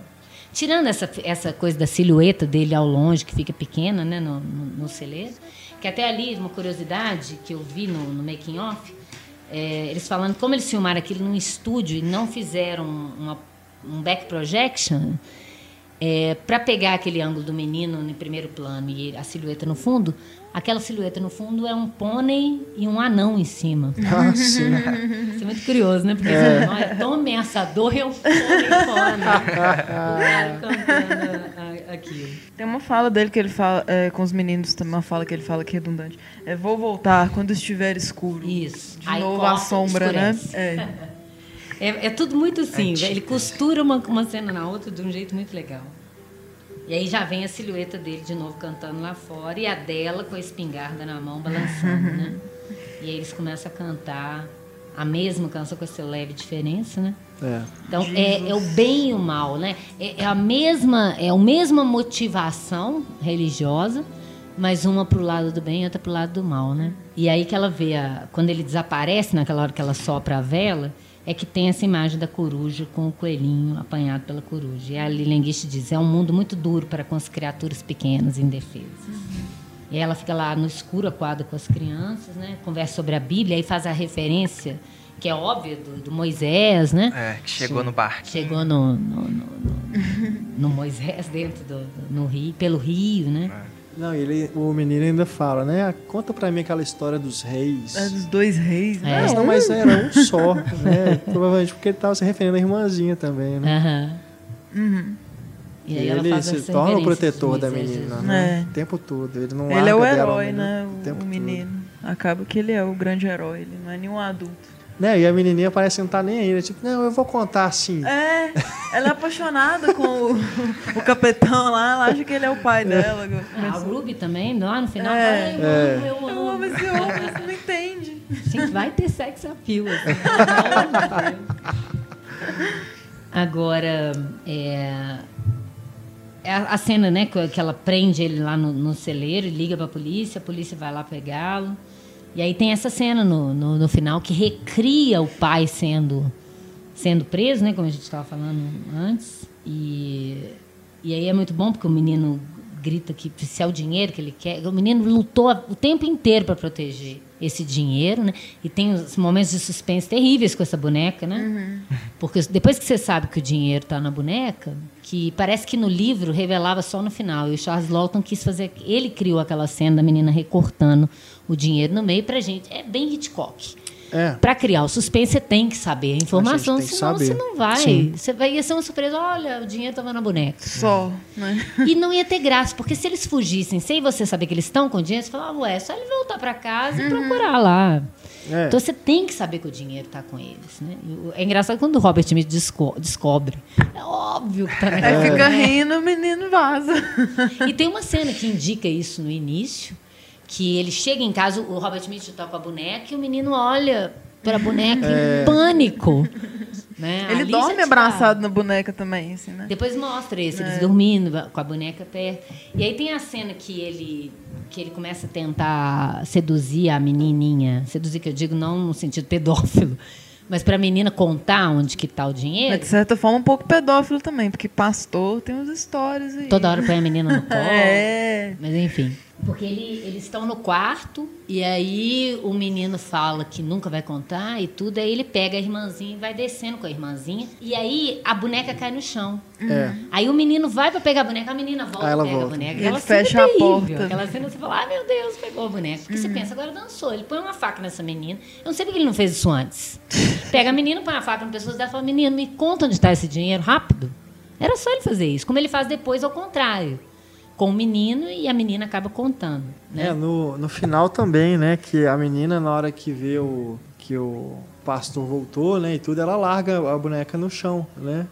Tirando essa, essa coisa da silhueta dele ao longe, que fica pequena, né, no, no, no celeiro. Que até ali, uma curiosidade que eu vi no, no making off, é, eles falando como eles filmaram aquilo num estúdio e não fizeram uma, um back projection, para pegar aquele ângulo do menino no primeiro plano e a silhueta no fundo, aquela silhueta no fundo é um pônei e um anão em cima. Ah, sim. Isso é muito curioso, né? Porque esse anão é tão ameaçador e é um pônei fora. Né? Aquilo. Tem uma fala dele que ele fala é, com os meninos, tem uma fala que ele fala que é redundante. É, vou voltar quando estiver escuro. Isso. De Aí novo a sombra, né? escurece. É. É, é tudo muito assim, ele costura uma, uma cena na outra de um jeito muito legal. E aí já vem a silhueta dele de novo cantando lá fora e a dela com a espingarda na mão balançando, né? E aí eles começam a cantar a mesma canção com essa leve diferença, né? É. Então é, é o bem e o mal, né? É, é a mesma é a mesma motivação religiosa, mas uma pro lado do bem e outra pro lado do mal, né? E aí que ela vê a, quando ele desaparece naquela hora que ela sopra a vela, é que tem essa imagem da coruja com o coelhinho apanhado pela coruja. E a Lilian Gish diz: é um mundo muito duro para com as criaturas pequenas e indefesas. E ela fica lá no escuro, aquada com as crianças, né? Conversa sobre a Bíblia, aí faz a referência, que é óbvia, do, do Moisés, né? É, que chegou no barco. Chegou no, no, no, no- no Moisés dentro do, do- no rio, pelo rio, né? Não, ele, o menino ainda fala, né? Conta pra mim aquela história dos reis. É dos dois reis, né? É. Mas não, mas era um só, né? Provavelmente porque ele tava se referindo à irmãzinha também, né? Aham. Uhum. E E aí ela ele faz se torna o protetor da menina, né? É. O tempo todo. Ele não Ele é o larga dela, herói, menino, né? o O, tempo o todo. menino. Acaba que ele é o grande herói, ele não é nenhum adulto. Né? E a menininha parece que não tá nem aí. né? Tipo, não, eu vou contar assim. É, ela é apaixonada com o, o capitão lá, ela acha que ele é o pai dela. Ah, a Ruby também, lá no final, É. fala, eu amo, eu amo. Eu amo esse homem, você não entende. Gente, vai ter sex appeal. Assim. Agora, é, é a, a cena, né, que, ela prende ele lá no, no celeiro, e liga pra polícia, a polícia vai lá pegá-lo. E aí tem essa cena no, no, no final que recria o pai sendo, sendo preso, né, como a gente estava falando antes. E, e aí é muito bom porque o menino grita que se é o dinheiro que ele quer. O menino lutou o tempo inteiro para proteger esse dinheiro, né? E tem os momentos de suspense terríveis com essa boneca, né? Porque depois que você sabe que o dinheiro está na boneca, que parece que no livro revelava só no final. E o Charles Lawton quis fazer, ele criou aquela cena da menina recortando o dinheiro no meio pra gente. É bem Hitchcock. É. Para criar o suspense, você tem que saber a informação, que senão você não vai. Sim. Você vai ia ser uma surpresa, olha, o dinheiro estava na boneca. Só, né? E não ia ter graça, porque se eles fugissem sem você saber que eles estão com dinheiro, você falava, ué, é só ele voltar para casa e procurar lá. É. Então você tem que saber que o dinheiro está com eles. Né? É engraçado quando o Robert Smith desco- descobre. É óbvio que está na Aí fica rindo, o menino vaza. e tem uma cena que indica isso no início, que ele chega em casa, o Robert Smith está com a boneca e o menino olha para a boneca em pânico. Né? Ele Ali dorme abraçado na boneca também, assim, né? Depois mostra isso, eles dormindo com a boneca perto. E aí tem a cena que ele que ele começa a tentar seduzir a menininha, seduzir que eu digo não no sentido pedófilo, mas para a menina contar onde que tá o dinheiro. Mas de certa forma um pouco pedófilo também, porque pastor tem uns stories aí. Toda hora põe a menina no colo. É. Mas enfim. Porque ele- eles estão no quarto e aí o menino fala que nunca vai contar e tudo. Aí ele pega a irmãzinha e vai descendo com a irmãzinha. E aí a boneca cai no chão. É. Aí o menino vai pra pegar a boneca, a menina volta Aí ela e pega volta. a boneca. E Aquela ele é fecha a terrível. porta. Aquela cena você fala, ai meu Deus, pegou a boneca. Porque você pensa, agora dançou. Ele põe uma faca nessa menina. Eu não sei porque ele não fez isso antes. Pega a menina, põe a faca pescoço dela e fala, menino, me conta onde está esse dinheiro, rápido. Era só ele fazer isso. Como ele faz depois, ao contrário. Com o menino e a menina acaba contando. Né? É, no, no final também, né? Que a menina, na hora que vê o, que o pastor voltou, né? E tudo, ela larga a boneca no chão, né?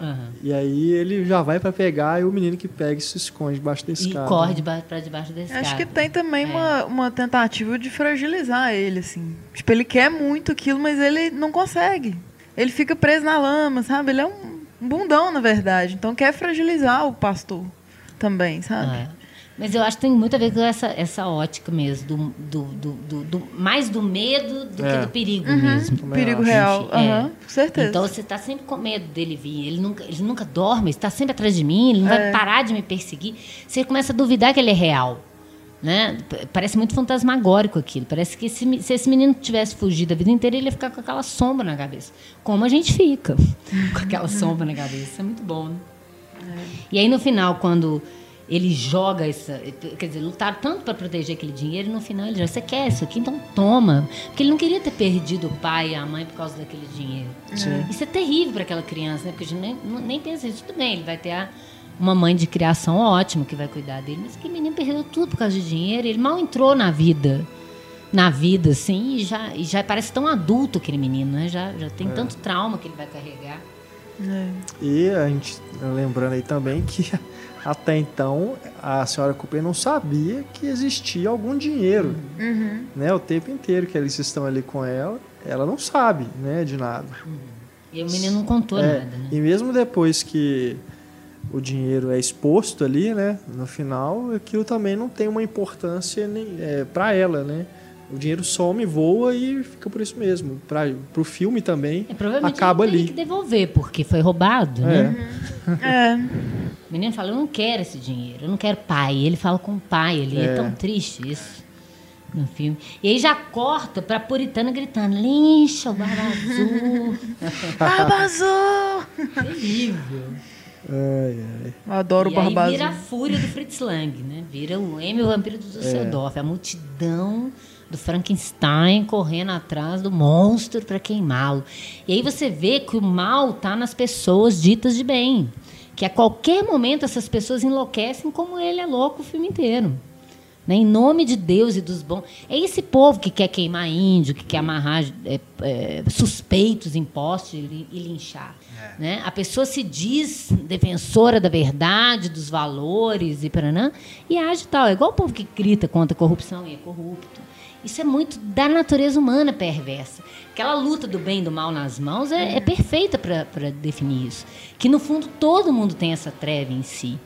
Aham. E aí ele já vai pra pegar e o menino que pega e se esconde debaixo da E escada. corre deba pra debaixo da escada. Acho que tem também É. uma, uma tentativa de fragilizar ele, assim. Tipo, ele quer muito aquilo, mas ele não consegue. Ele fica preso na lama, sabe? Ele é um um bundão, na verdade. Então quer fragilizar o pastor também, sabe? É. Mas eu acho que tem muito a ver com essa, essa ótica mesmo, do, do, do, do- do- mais do medo do É. que do perigo Uhum. mesmo. Também Perigo acho. real. Gente, é. Aham, com certeza. Então você está sempre com medo dele vir. Ele nunca, ele nunca dorme, ele está sempre atrás de mim, ele não vai É. parar de me perseguir. Você começa a duvidar que ele é real. Né? Parece muito fantasmagórico aquilo. Parece que me- se esse menino tivesse fugido a vida inteira, ele ia ficar com aquela sombra na cabeça. Como a gente fica com aquela sombra na cabeça. É muito bom, né? E aí no final, quando ele joga essa. Quer dizer, lutaram tanto para proteger aquele dinheiro, e no final ele já, você quer isso aqui? Então toma. Porque ele não queria ter perdido o pai e a mãe por causa daquele dinheiro. Isso é terrível para aquela criança, né? Porque a gente nem, nem pensa isso. Tudo bem, ele vai ter a- uma mãe de criação ótima que vai cuidar dele, mas que menino perdeu tudo por causa de dinheiro. Ele mal entrou na vida. Na vida, assim, e já, e já parece tão adulto aquele menino, né? Já, já tem tanto trauma que ele vai carregar. É. E a gente, lembrando aí também que até então a senhora Cooper não sabia que existia algum dinheiro, Uhum. né? O tempo inteiro que eles estão ali com ela, ela não sabe, né, de nada. E o menino não contou É, nada, né? E mesmo depois que o dinheiro é exposto ali, né, no final, aquilo também não tem uma importância nem é, para ela, né? O dinheiro some, voa e fica por isso mesmo. Para o filme também É, provavelmente acaba ele tem ali. que devolver, porque foi roubado, né? É. É. O menino fala, eu não quero esse dinheiro, eu não quero pai. Ele fala com o pai, ele é, É. tão triste isso no filme. E aí já corta pra Puritana gritando, lincha o barba azul. Barba Azul! Terrível. Ai, ai. Eu adoro o e aí Barba vira a fúria do Fritz Lang, né? Vira o M, o vampiro do Düsseldorf. A multidão do Frankenstein correndo atrás do monstro para queimá-lo. E aí você vê que o mal tá nas pessoas ditas de bem. Que a qualquer momento essas pessoas enlouquecem como ele é louco o filme inteiro. Né? Em nome de Deus e dos bons. É esse povo que quer queimar índio, que quer amarrar é, é, suspeitos em postes e, e linchar. Né? A pessoa se diz defensora da verdade, dos valores e paranã, e age tal. É igual o povo que grita contra a corrupção e é corrupto. Isso é muito da natureza humana perversa. Aquela luta do bem e do mal nas mãos é, é perfeita para definir isso. Que, no fundo, todo mundo tem essa treva em si.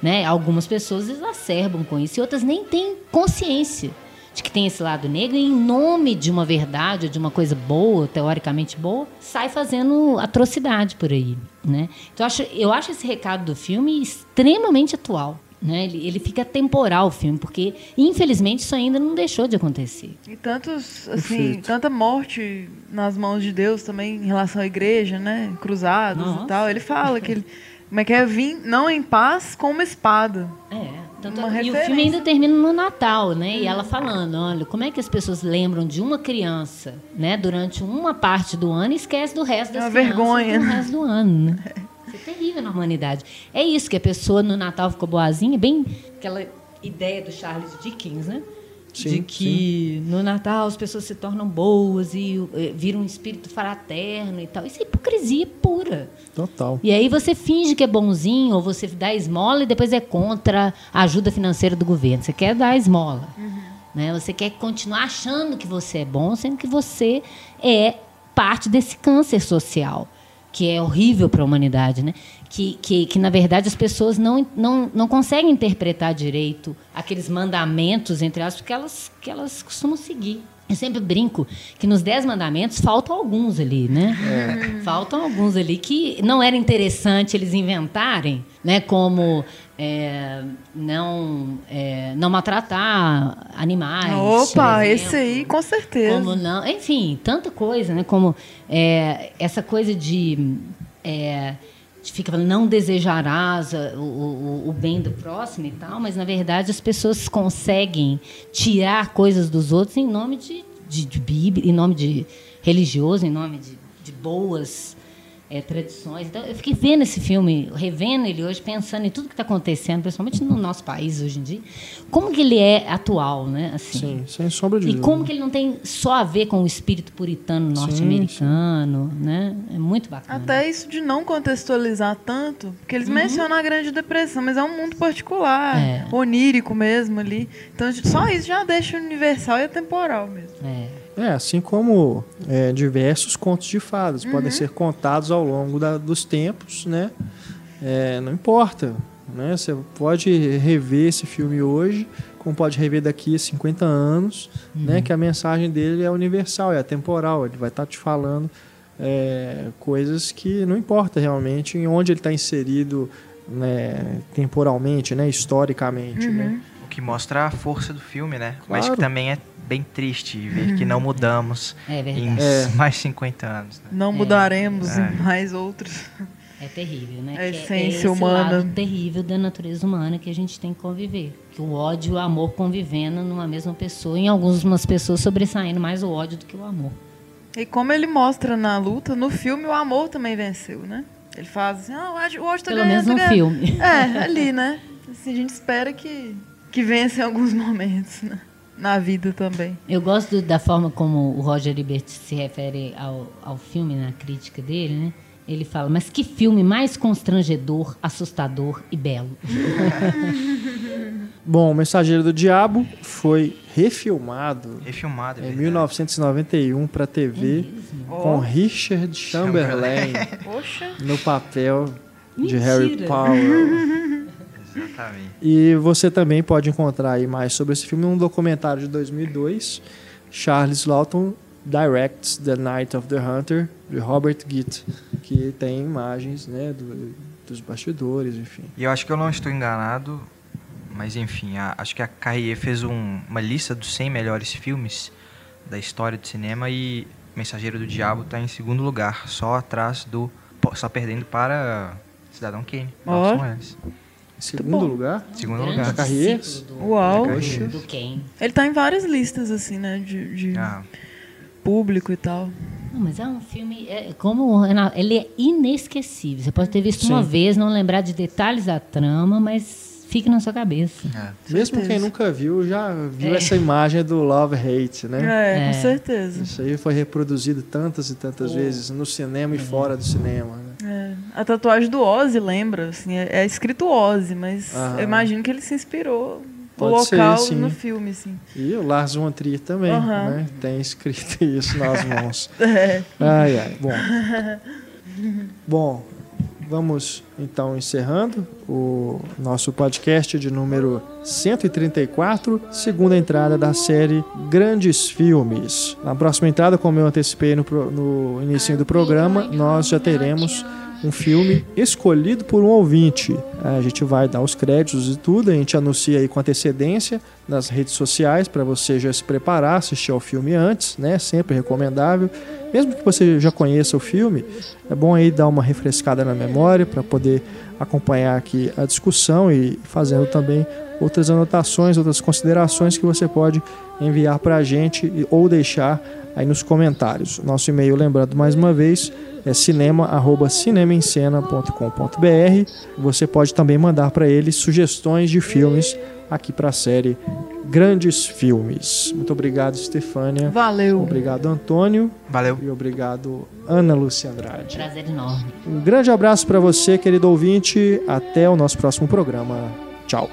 Né? Algumas pessoas exacerbam com isso e outras nem têm consciência de que tem esse lado negro e, em nome de uma verdade ou de uma coisa boa, teoricamente boa, sai fazendo atrocidade por aí. Né? Então, eu acho, eu acho esse recado do filme extremamente atual. Né? Ele, ele fica temporal, o filme, porque, infelizmente, isso ainda não deixou de acontecer. E tantos, assim, Perfeito. tanta morte nas mãos de Deus também em relação à igreja, né? Cruzados Nossa. e tal. Ele fala que ele. Como é que é? Vim não em paz com uma espada. É, tanto, Uma e o filme ainda termina no Natal, né? E ela falando, olha, como é que as pessoas lembram de uma criança, né, durante uma parte do ano e esquece do resto É das uma crianças vergonha, do né? resto do ano, né? Isso é terrível na humanidade. É isso que a pessoa no Natal ficou boazinha, bem aquela ideia do Charles Dickens, né? Sim, de que no Natal as pessoas se tornam boas e eh, viram um espírito fraterno e tal. Isso é hipocrisia pura. Total. E aí você finge que é bonzinho, ou você dá esmola e depois é contra a ajuda financeira do governo. Você quer dar esmola. Né? Você quer continuar achando que você é bom, sendo que você é parte desse câncer social, que é horrível para a humanidade. Né? Que, que, que, na verdade, as pessoas não, não, não conseguem interpretar direito aqueles mandamentos, entre aspas, que elas, que elas costumam seguir. Eu sempre brinco que nos Dez Mandamentos faltam alguns ali, né? Faltam alguns ali que não era interessante eles inventarem, né? Como é, não, é, não maltratar animais. Opa, por esse aí, com certeza. Como não, enfim, tanta coisa, né? Como é, essa coisa de, é, de fica falando, não desejarás o, o, o bem do próximo e tal, mas na verdade as pessoas conseguem tirar coisas dos outros em nome de, de, de Bíblia, em nome de religioso, em nome de, de boas é, tradições. Então, eu fiquei vendo esse filme, revendo ele hoje, pensando em tudo que está acontecendo, principalmente no nosso país hoje em dia, como que ele é atual, né? Assim, Sim, sem sombra de e dúvida. como que ele não tem só a ver com o espírito puritano norte-americano, né? É muito bacana. Até isso de não contextualizar tanto, porque eles mencionam a Grande Depressão, mas é um mundo particular, É. onírico mesmo ali. Então só isso já deixa universal e atemporal mesmo. É. É, assim como é, diversos contos de fadas podem ser contados ao longo da- dos tempos, né? É, não importa, né? Você pode rever esse filme hoje, como pode rever daqui a 50 anos, né? Que a mensagem dele é universal, é atemporal, ele vai estar te falando é, coisas que não importa realmente em onde ele está inserido né, temporalmente, né? Historicamente, né? O que mostra a força do filme, né? Mas Claro. que também é bem triste ver que não mudamos É em. É. mais 50 anos. Né? Não mudaremos É. em mais outros. É terrível, né? A é- essência é esse humana. lado terrível da natureza humana que a gente tem que conviver. Que o ódio e o amor convivendo numa mesma pessoa, em algumas pessoas sobressaindo mais o ódio do que o amor. E como ele mostra na luta, no filme o amor também venceu, né? Ele faz assim, ah, o ódio, o ódio tá Pelo ganhando, menos tá no ganhando. filme. É, ali, né? Assim, a gente espera que, que vença em alguns momentos, né? Na vida também. Eu gosto da forma como o Roger Ebert se refere ao, ao filme na crítica dele, né? Ele fala, mas que filme mais constrangedor, assustador e belo. Bom, O Mensageiro do Diabo foi refilmado Refilmado, é em verdade. 1991 para TV com Richard Chamberlain Poxa. no papel de Mentira. Harry Powell. Exatamente. E você também pode encontrar aí mais sobre esse filme num documentário de 2002, Charles Lawton Directs The Night of the Hunter, de Robert Gitt, que tem imagens né, do- dos bastidores, enfim. E eu acho que eu não estou enganado, mas enfim, a- acho que a Carrier fez um- uma lista dos 100 melhores filmes da história do cinema e Mensageiro do Diabo está em segundo lugar, só atrás do. Só perdendo para Cidadão Kane. Ó. Segundo bom. lugar, Segundo Grande lugar. Carrier? discípulo do, Uau. Do Ken. Ele tá em várias listas, assim, né? De, de Ah, público e tal. Não, mas é um filme, é, como o Renato, ele é inesquecível. Você pode ter visto uma Sim. vez, não lembrar de detalhes da trama, mas fica na sua cabeça. é. mesmo certeza. quem nunca viu, já viu É. essa imagem do Love Hate, né? É, É. com certeza. Isso aí foi reproduzido tantas e tantas vezes no cinema e fora do cinema. Né? É. A tatuagem do Ozzy lembra, assim, é, é escrito Ozzy, mas Aham. eu imagino que ele se inspirou no Pode ser, local sim. no filme, assim. E o Lars von Trier também, né? Tem escrito isso nas mãos. É. Ai, ai. Bom. Bom, vamos então encerrando o nosso podcast de número 134, segunda entrada da série Grandes Filmes. Na próxima entrada, como eu antecipei no, no início do programa, nós já teremos um filme escolhido por um ouvinte. A gente vai dar os créditos e tudo, a gente anuncia aí com antecedência nas redes sociais para você já se preparar, assistir ao filme antes, né? Sempre recomendável. Mesmo que você já conheça o filme, é bom aí dar uma refrescada na memória para poder acompanhar aqui a discussão e fazendo também outras anotações, outras considerações que você pode enviar para a gente ou deixar aí nos comentários. Nosso e-mail, lembrando mais uma vez, é cinema@cinemaencena.com.br. Você pode também mandar para ele sugestões de filmes aqui para a série Grandes Filmes. Muito obrigado, Stefânia. Valeu. Obrigado, Antônio. Valeu. E obrigado, Ana Lúcia Andrade. Prazer enorme. Um grande abraço para você, querido ouvinte. Até o nosso próximo programa. Tchau.